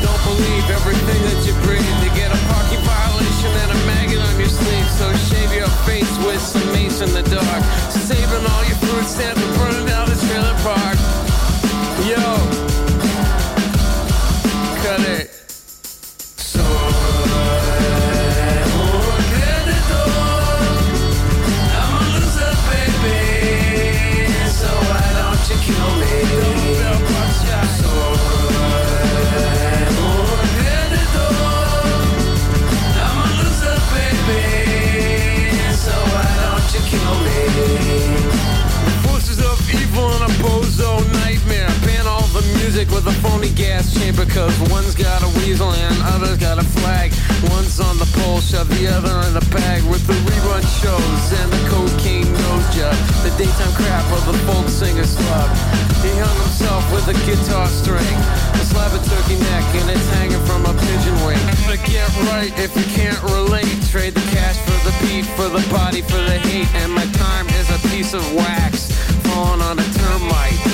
Don't believe everything that you breathe. You get a parking violation and a on your sleeve. So shave your face with some mace in the dark. Saving all your food stamps and burning music with a phony gas chamber. Cause one's got a weasel and other's got a flag. One's on the pole, shove the other in a bag with the rerun shows and the cocaine nose job. The daytime crap of the folk singer's club. He hung himself with a guitar string. A slab of turkey neck and it's hanging from a pigeon wing. But get right if you can't relate. Trade the cash for the beat, for the body, for the hate. And my time is a piece of wax falling on a termite.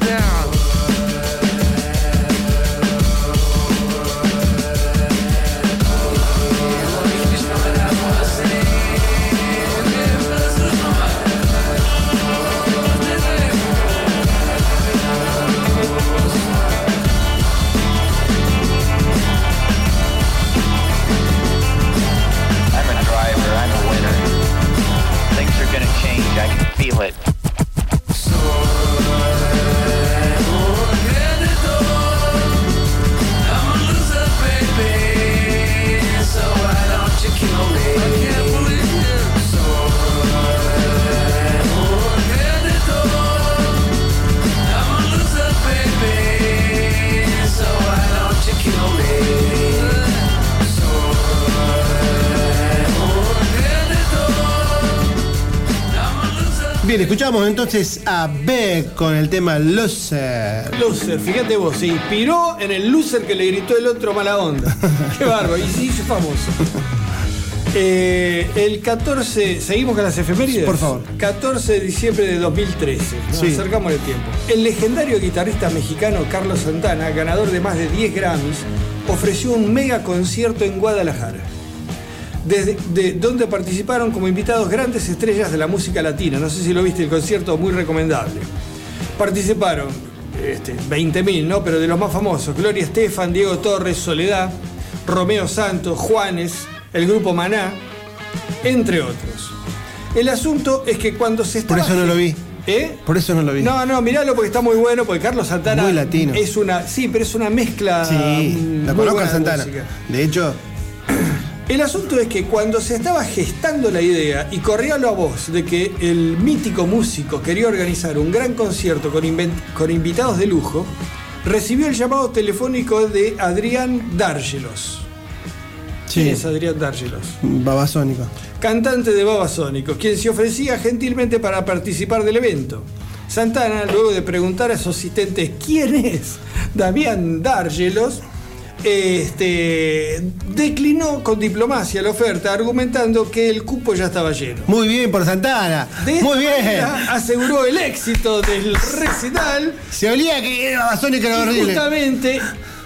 down. Bien, escuchamos entonces a Beck con el tema Loser. Loser, fíjate vos, se inspiró en el loser que le gritó el otro mala onda. Qué bárbaro, y se hizo famoso. Eh, el 14, seguimos con las efemérides. Por favor. 14 de diciembre de 2013. Nos Sí. acercamos el tiempo. El legendario guitarrista mexicano Carlos Santana, ganador de más de 10 Grammys, ofreció un mega concierto en Guadalajara. Desde de- donde participaron como invitados grandes estrellas de la música latina. No sé si lo viste, el concierto muy recomendable. Participaron este, 20.000, ¿no? Pero de los más famosos, Gloria Estefan, Diego Torres, Soledad, Romeo Santos, Juanes, el grupo Maná, entre otros. El asunto es que cuando se Por estaba... eso no lo vi. ¿Eh? Por eso no lo vi. No, no, miralo porque está muy bueno, porque Carlos Santana Muy latino. es una, sí, pero es una mezcla. Sí, la conozco a Santana. música. De hecho, El asunto es que cuando se estaba gestando la idea y corría la voz de que el mítico músico quería organizar un gran concierto con, invitados de lujo, recibió el llamado telefónico de Adrián Dárgelos. ¿Quién Sí. es Adrián Dárgelos? babasónico. Cantante de Babasónicos, quien se ofrecía gentilmente para participar del evento. Santana, luego de preguntar a su asistente quién es Damián Dárgelos, este, declinó con diplomacia la oferta, argumentando que el cupo ya estaba lleno. Muy bien por Santana. De Muy bien. aseguró el éxito del recital. Se olía que era era Y horrible. justamente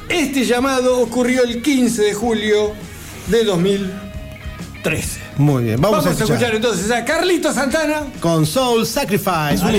este llamado ocurrió el 15 de julio de 2013. Muy bien, vamos, Vamos, a escuchar. entonces a Carlito Santana. Con Soul Sacrifice, un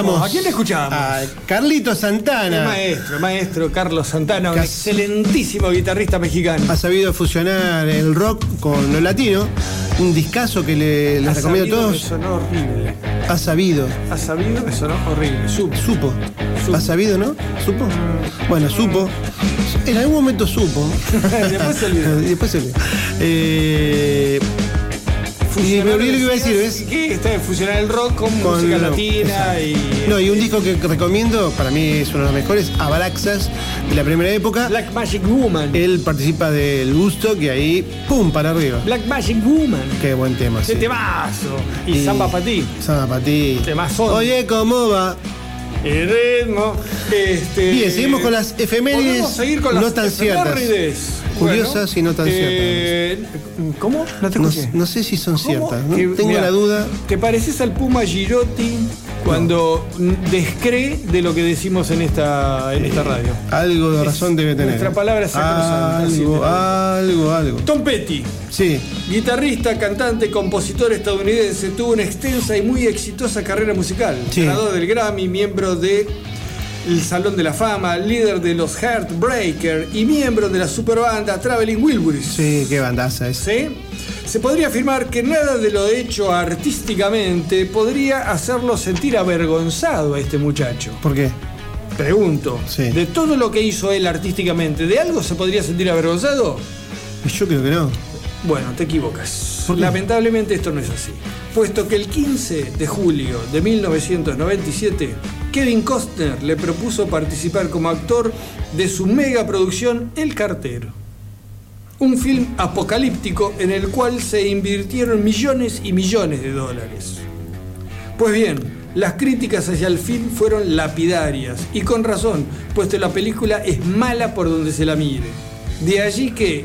escuchamos ¿A quién le escuchamos? A Carlito El Santana. maestro, el maestro Carlos Santana, un Que excelentísimo guitarrista mexicano. Ha sabido fusionar el rock con lo latino. Un discazo que le, les Ha recomiendo a todos. sonó horrible. Ha sabido. Ha sabido, me sonó horrible. Supo. Supo. Supo. ¿Ha sabido, no? ¿Supo? Bueno, supo. En algún momento supo. Después se olvidó. Después se olvidó. Eh, y me olvidé lo que iba a decir, ¿ves? ¿Qué? Está de fusionar el rock con, Con música latina y. No, y un disco que recomiendo, para mí es uno de los mejores, Abaraxas, de la primera época. Black Magic Woman. Él participa del gusto, que ahí, ¡pum! para arriba. Black Magic Woman. Qué buen tema, sí. Ese temazo. Y, Y- Samba para ti. Samba para ti. Temazón. Oye, ¿cómo va? El ritmo. Este, Bien, seguimos con las efemérides seguir con las no tan ciertas. efemérides. Curiosas y no tan eh, ¿Cómo? No te No, escuché. no sé si son ¿Cómo? ciertas. ¿no? Que, Tengo mira, la duda. ¿Te pareces al Puma Girotti cuando descree de lo que decimos en esta, en esta radio? Algo de razón debe tener. nuestra palabra es sacrosanta, Algo, algo, algo. Tom Petty, Sí, guitarrista, cantante, compositor estadounidense, tuvo una extensa y muy exitosa carrera musical. Sí. Ganador del Grammy, miembro de el Salón de la Fama, líder de los Heartbreaker y miembro de la superbanda Traveling Wilburys. sí, qué bandaza es. ¿Sí? Se podría afirmar que nada de lo hecho artísticamente podría hacerlo sentir avergonzado a este muchacho. ¿Por qué? Pregunto, Sí. de todo lo que hizo él artísticamente, ¿de algo se podría sentir avergonzado? Yo creo que no. Bueno, te equivocas. Lamentablemente esto no es así. Puesto que el 15 de julio de 1997, Kevin Costner le propuso participar como actor de su mega producción El Cartero. Un film apocalíptico en el cual se invirtieron millones y millones de dólares. Pues bien, las críticas hacia el film fueron lapidarias, y con razón, puesto la película es mala por donde se la mire. De allí que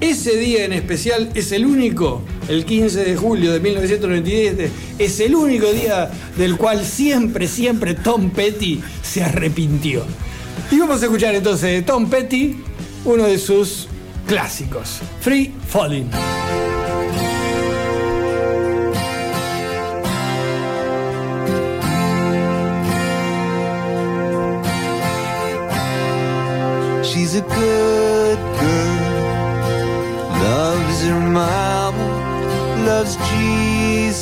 ese día en especial es el único, el 15 de julio de 1997, es el único día del cual siempre, siempre Tom Petty se arrepintió. Y vamos a escuchar entonces de Tom Petty uno de sus clásicos, Free Falling.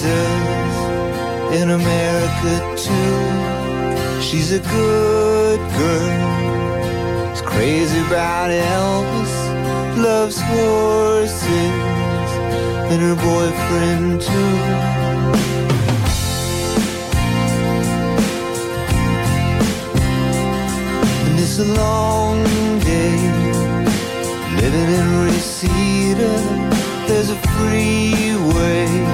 In America too. She's a good girl, is crazy about Elvis, loves horses and her boyfriend too. And it's a long day living in Reseda. There's a freeway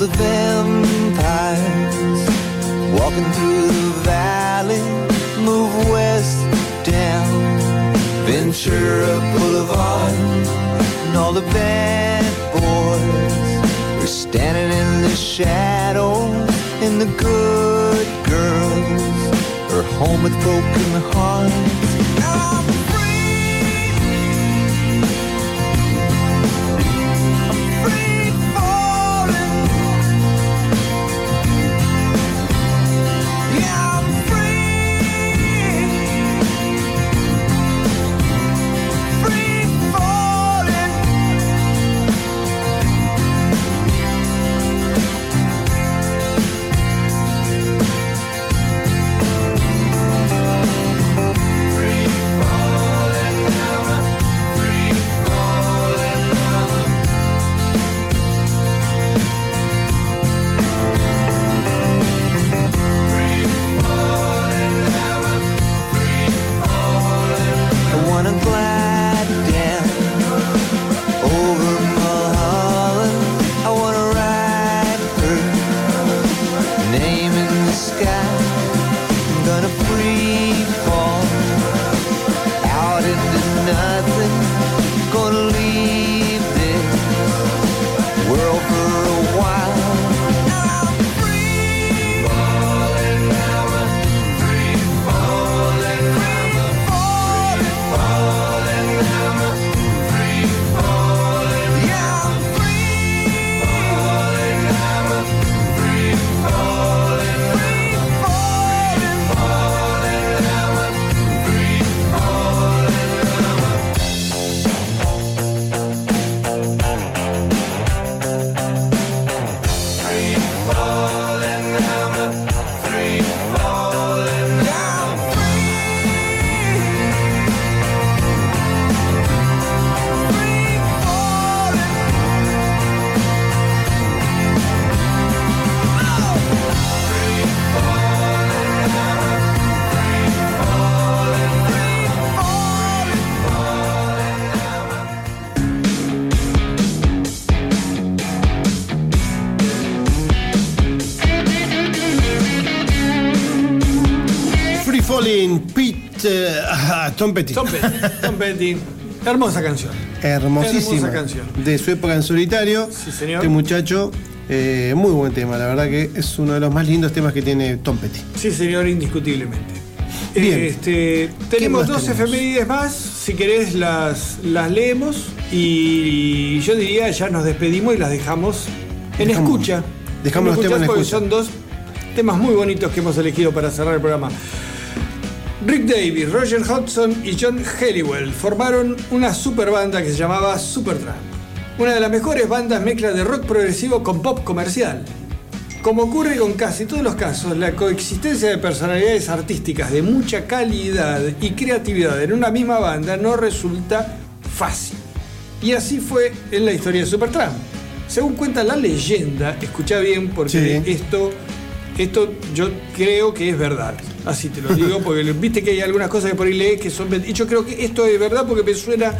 The vampires walking through the valley move west down Ventura Boulevard. And all the bad boys are standing in the shadows, and the good girls are home with broken hearts. Tom Petty. Tom Petty. Tom Petty. Hermosa canción. Hermosísima. Hermosa canción. De su época en solitario. Sí, señor. Este muchacho, eh, muy buen tema. La verdad que es uno de los más lindos temas que tiene Tom Petty. Sí, señor, indiscutiblemente. Bien. Este, tenemos dos tenemos? efemérides más. Si querés, las, las leemos. Y yo diría, ya nos despedimos y las dejamos en Dejamos- escucha. dejamos los temas en porque escucha. son dos temas muy bonitos que hemos elegido para cerrar el programa. Rick Davis, Roger Hodgson y John Helliwell formaron una super banda que se llamaba Supertramp. Una de las mejores bandas mezcla de rock progresivo con pop comercial. Como ocurre con casi todos los casos, la coexistencia de personalidades artísticas de mucha calidad y creatividad en una misma banda no resulta fácil. Y así fue en la historia de Supertramp. Según cuenta la leyenda, escucha bien porque esto, esto yo creo que es verdad. Así te lo digo, porque viste que hay algunas cosas que por ahí lees que son... Y yo creo que esto es verdad porque me suena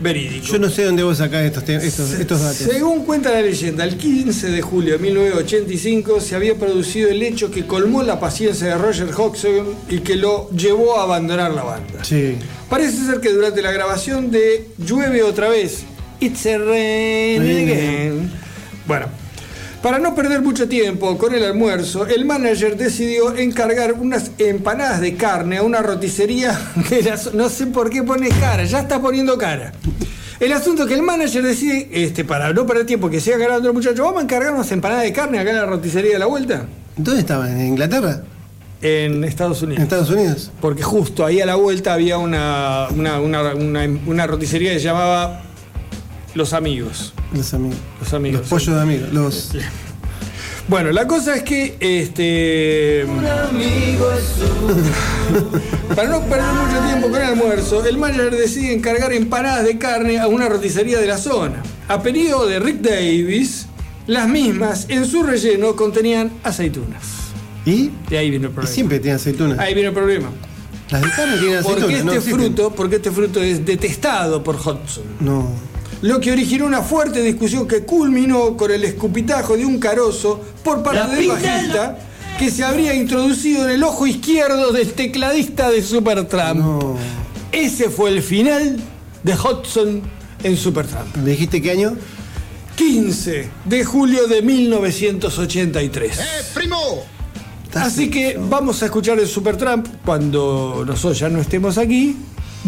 verídico. Yo no sé dónde vos sacás estos, estos, estos datos. Según cuenta la leyenda, el 15 de julio de 1985 se había producido el hecho que colmó la paciencia de Roger Hodgson y que lo llevó a abandonar la banda. Sí. Parece ser que durante la grabación de Llueve otra vez, It's a Rain Again. Bueno, para no perder mucho tiempo con el almuerzo, el manager decidió encargar unas empanadas de carne a una roticería de la No sé por qué pone cara, ya está poniendo cara. El asunto es que el manager decide, este, para no perder tiempo, que siga ganando el muchacho, vamos a encargar unas empanadas de carne acá en la roticería de la vuelta. ¿Dónde estaban? ¿En Inglaterra? En Estados Unidos. ¿En Estados Unidos? Porque justo ahí a la vuelta había una, una, una, una- una roticería que se llamaba Los Amigos. Los amigos. Los amigos. Los pollos de amigos. Los... Bueno, la cosa es que este. Para no perder mucho tiempo con el almuerzo, el manager decide encargar empanadas de carne a una roticería de la zona. A pedido de Rick Davis, las mismas en su relleno contenían aceitunas. ¿Y? De ahí vino el Y problema. siempre tienen aceitunas. Ahí vino el problema. Las de carne tienen aceitunas. Porque no este existen. fruto, porque este fruto es detestado por Hudson. No. Lo que originó una fuerte discusión que culminó con el escupitajo de un carozo por parte del bajista que se habría introducido en el ojo izquierdo del tecladista de Supertramp. Ese fue el final de Hudson en Supertramp. ¿Me dijiste qué año? 15 de julio de 1983. ¡Eh, primo! Así que vamos a escuchar el Supertramp cuando nosotros ya no estemos aquí.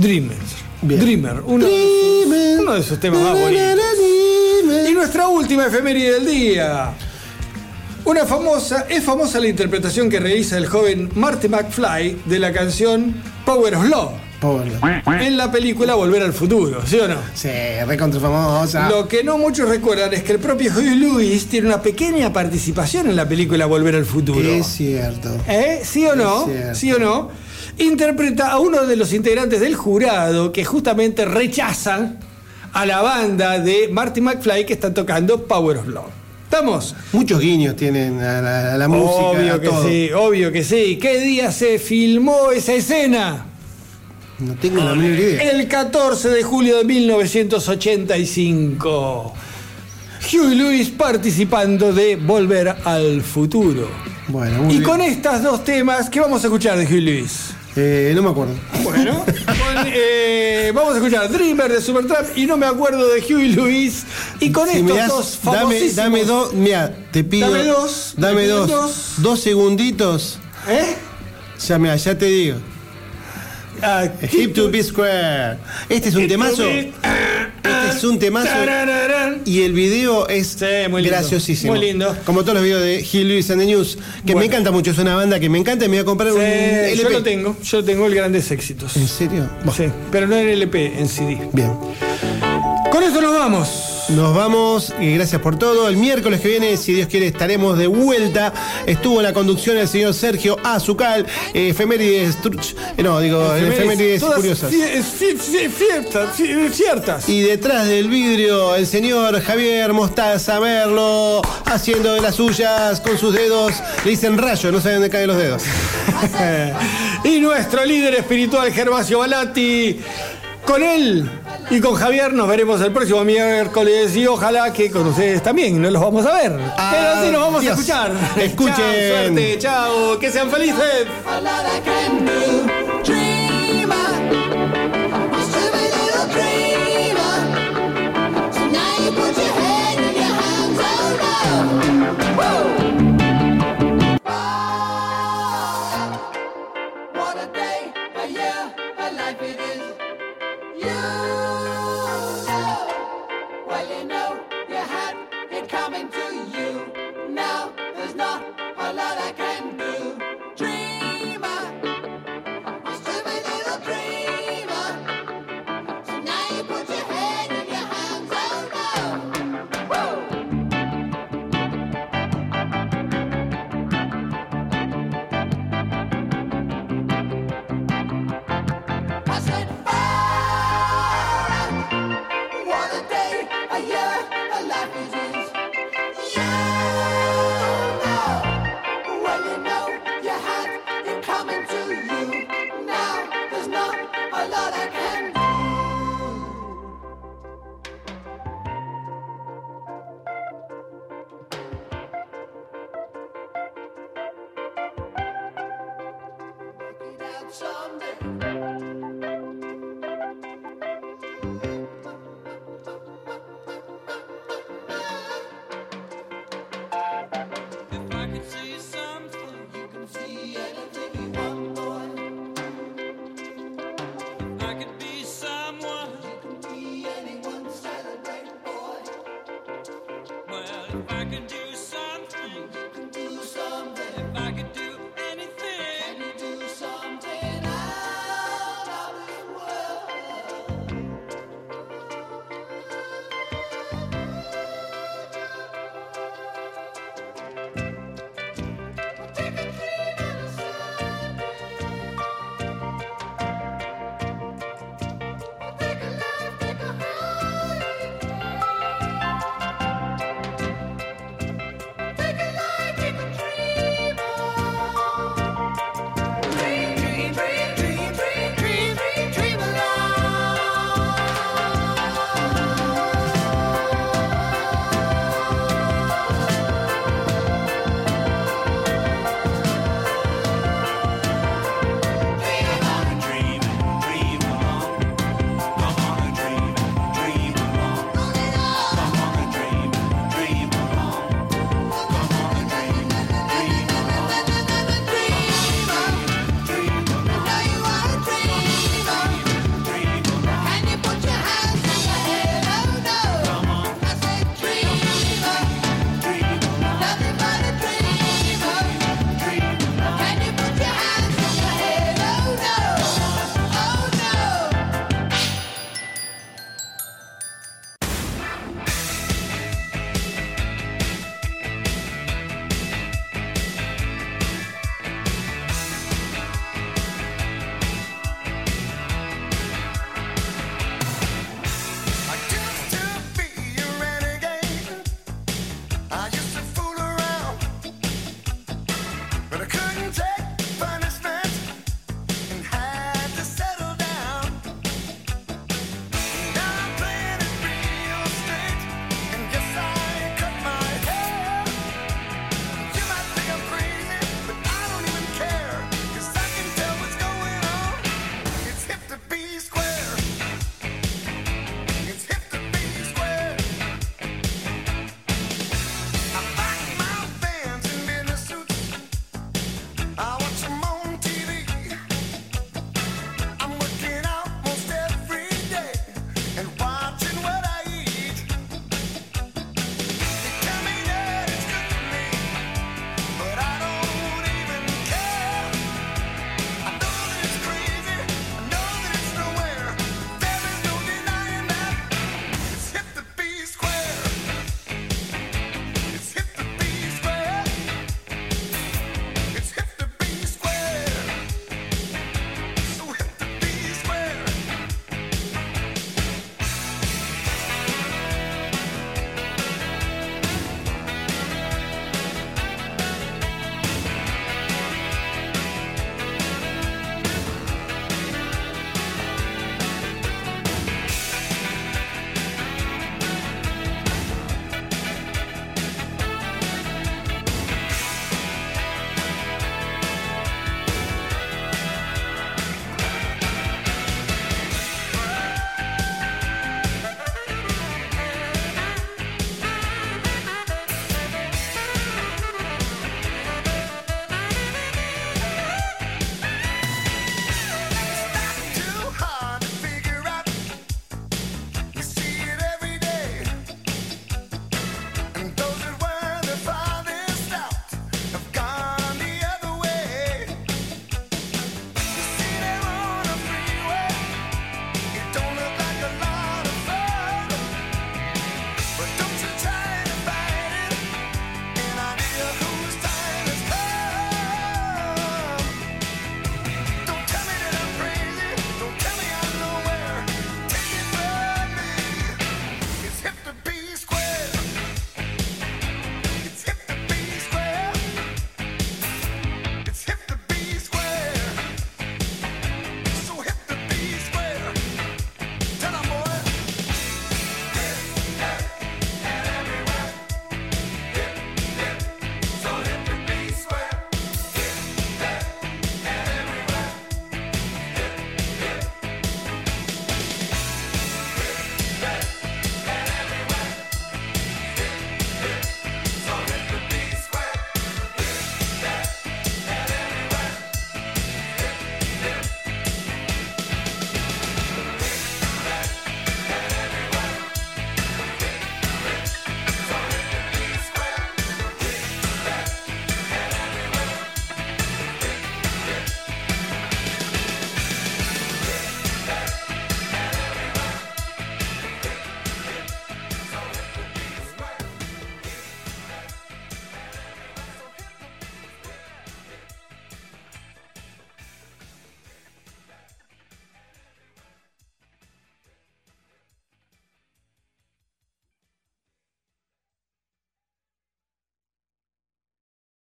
Dreamers. Dreamer, uno, De sus, uno de sus temas más bonitos. Y nuestra última efeméride del día. Una famosa, es famosa la interpretación que realiza el joven Marty McFly de la canción Power of Love. En la película Volver al Futuro, ¿sí o no? Sí, recontra famosa. Lo que no muchos recuerdan es que el propio Huey Lewis tiene una pequeña participación en la película Volver al Futuro. Es cierto. ¿Eh? ¿Sí o no? ¿Sí o no? Interpreta a uno de los integrantes del jurado que justamente rechazan a la banda de Marty McFly que está tocando Power of Love. ¿Estamos? Muchos guiños tienen a la, a la música. obvio a que todo. sí, obvio que sí. ¿Qué día se filmó esa escena? No tengo la menor idea. El 14 de julio de 1985. Huey Lewis participando de Volver al Futuro. Bueno, muy Y bien. con estos dos temas, ¿qué vamos a escuchar de Huey Lewis? Eh, no me acuerdo. Bueno, con, eh, vamos a escuchar Dreamer de Supertramp y no me acuerdo de Huey Lewis. Y con Si estos das- dos dame, famosísimos... dame dos, mira, te pido. Dame dos, Dame dos, dos. dos. segunditos. ¿Eh? Ya, mira, ya te digo. Ah, Hip to be square. Este es un temazo. be- Este es un temazo. Y el video es muy lindo, graciosísimo. muy lindo. Como todos los videos de Gil Lewis and the News, que me encanta mucho. Es una banda que me encanta y me voy a comprar un LP. yo lo tengo, yo tengo el Grandes Éxitos. ¿En serio? Sí, pero no en LP, en CD. Bien. Con esto nos vamos. Nos vamos y gracias por todo. El miércoles que viene, si Dios quiere, estaremos de vuelta. Estuvo en la conducción el señor Sergio Azucal, eh, efemérides, truch- eh, no, digo, efemérides, todas curiosas. ciertas. Y detrás del vidrio, el señor Javier Mostaza Merlo, haciendo de las suyas con sus dedos. Le dicen rayo, no saben dónde caen los dedos. y nuestro líder espiritual, Gervasio Balati. Con él y con Javier nos veremos el próximo miércoles y ojalá que con ustedes también no los vamos a ver. Pero sí nos vamos a escuchar. Escuchen. Chao, suerte, chao, que sean felices. Can be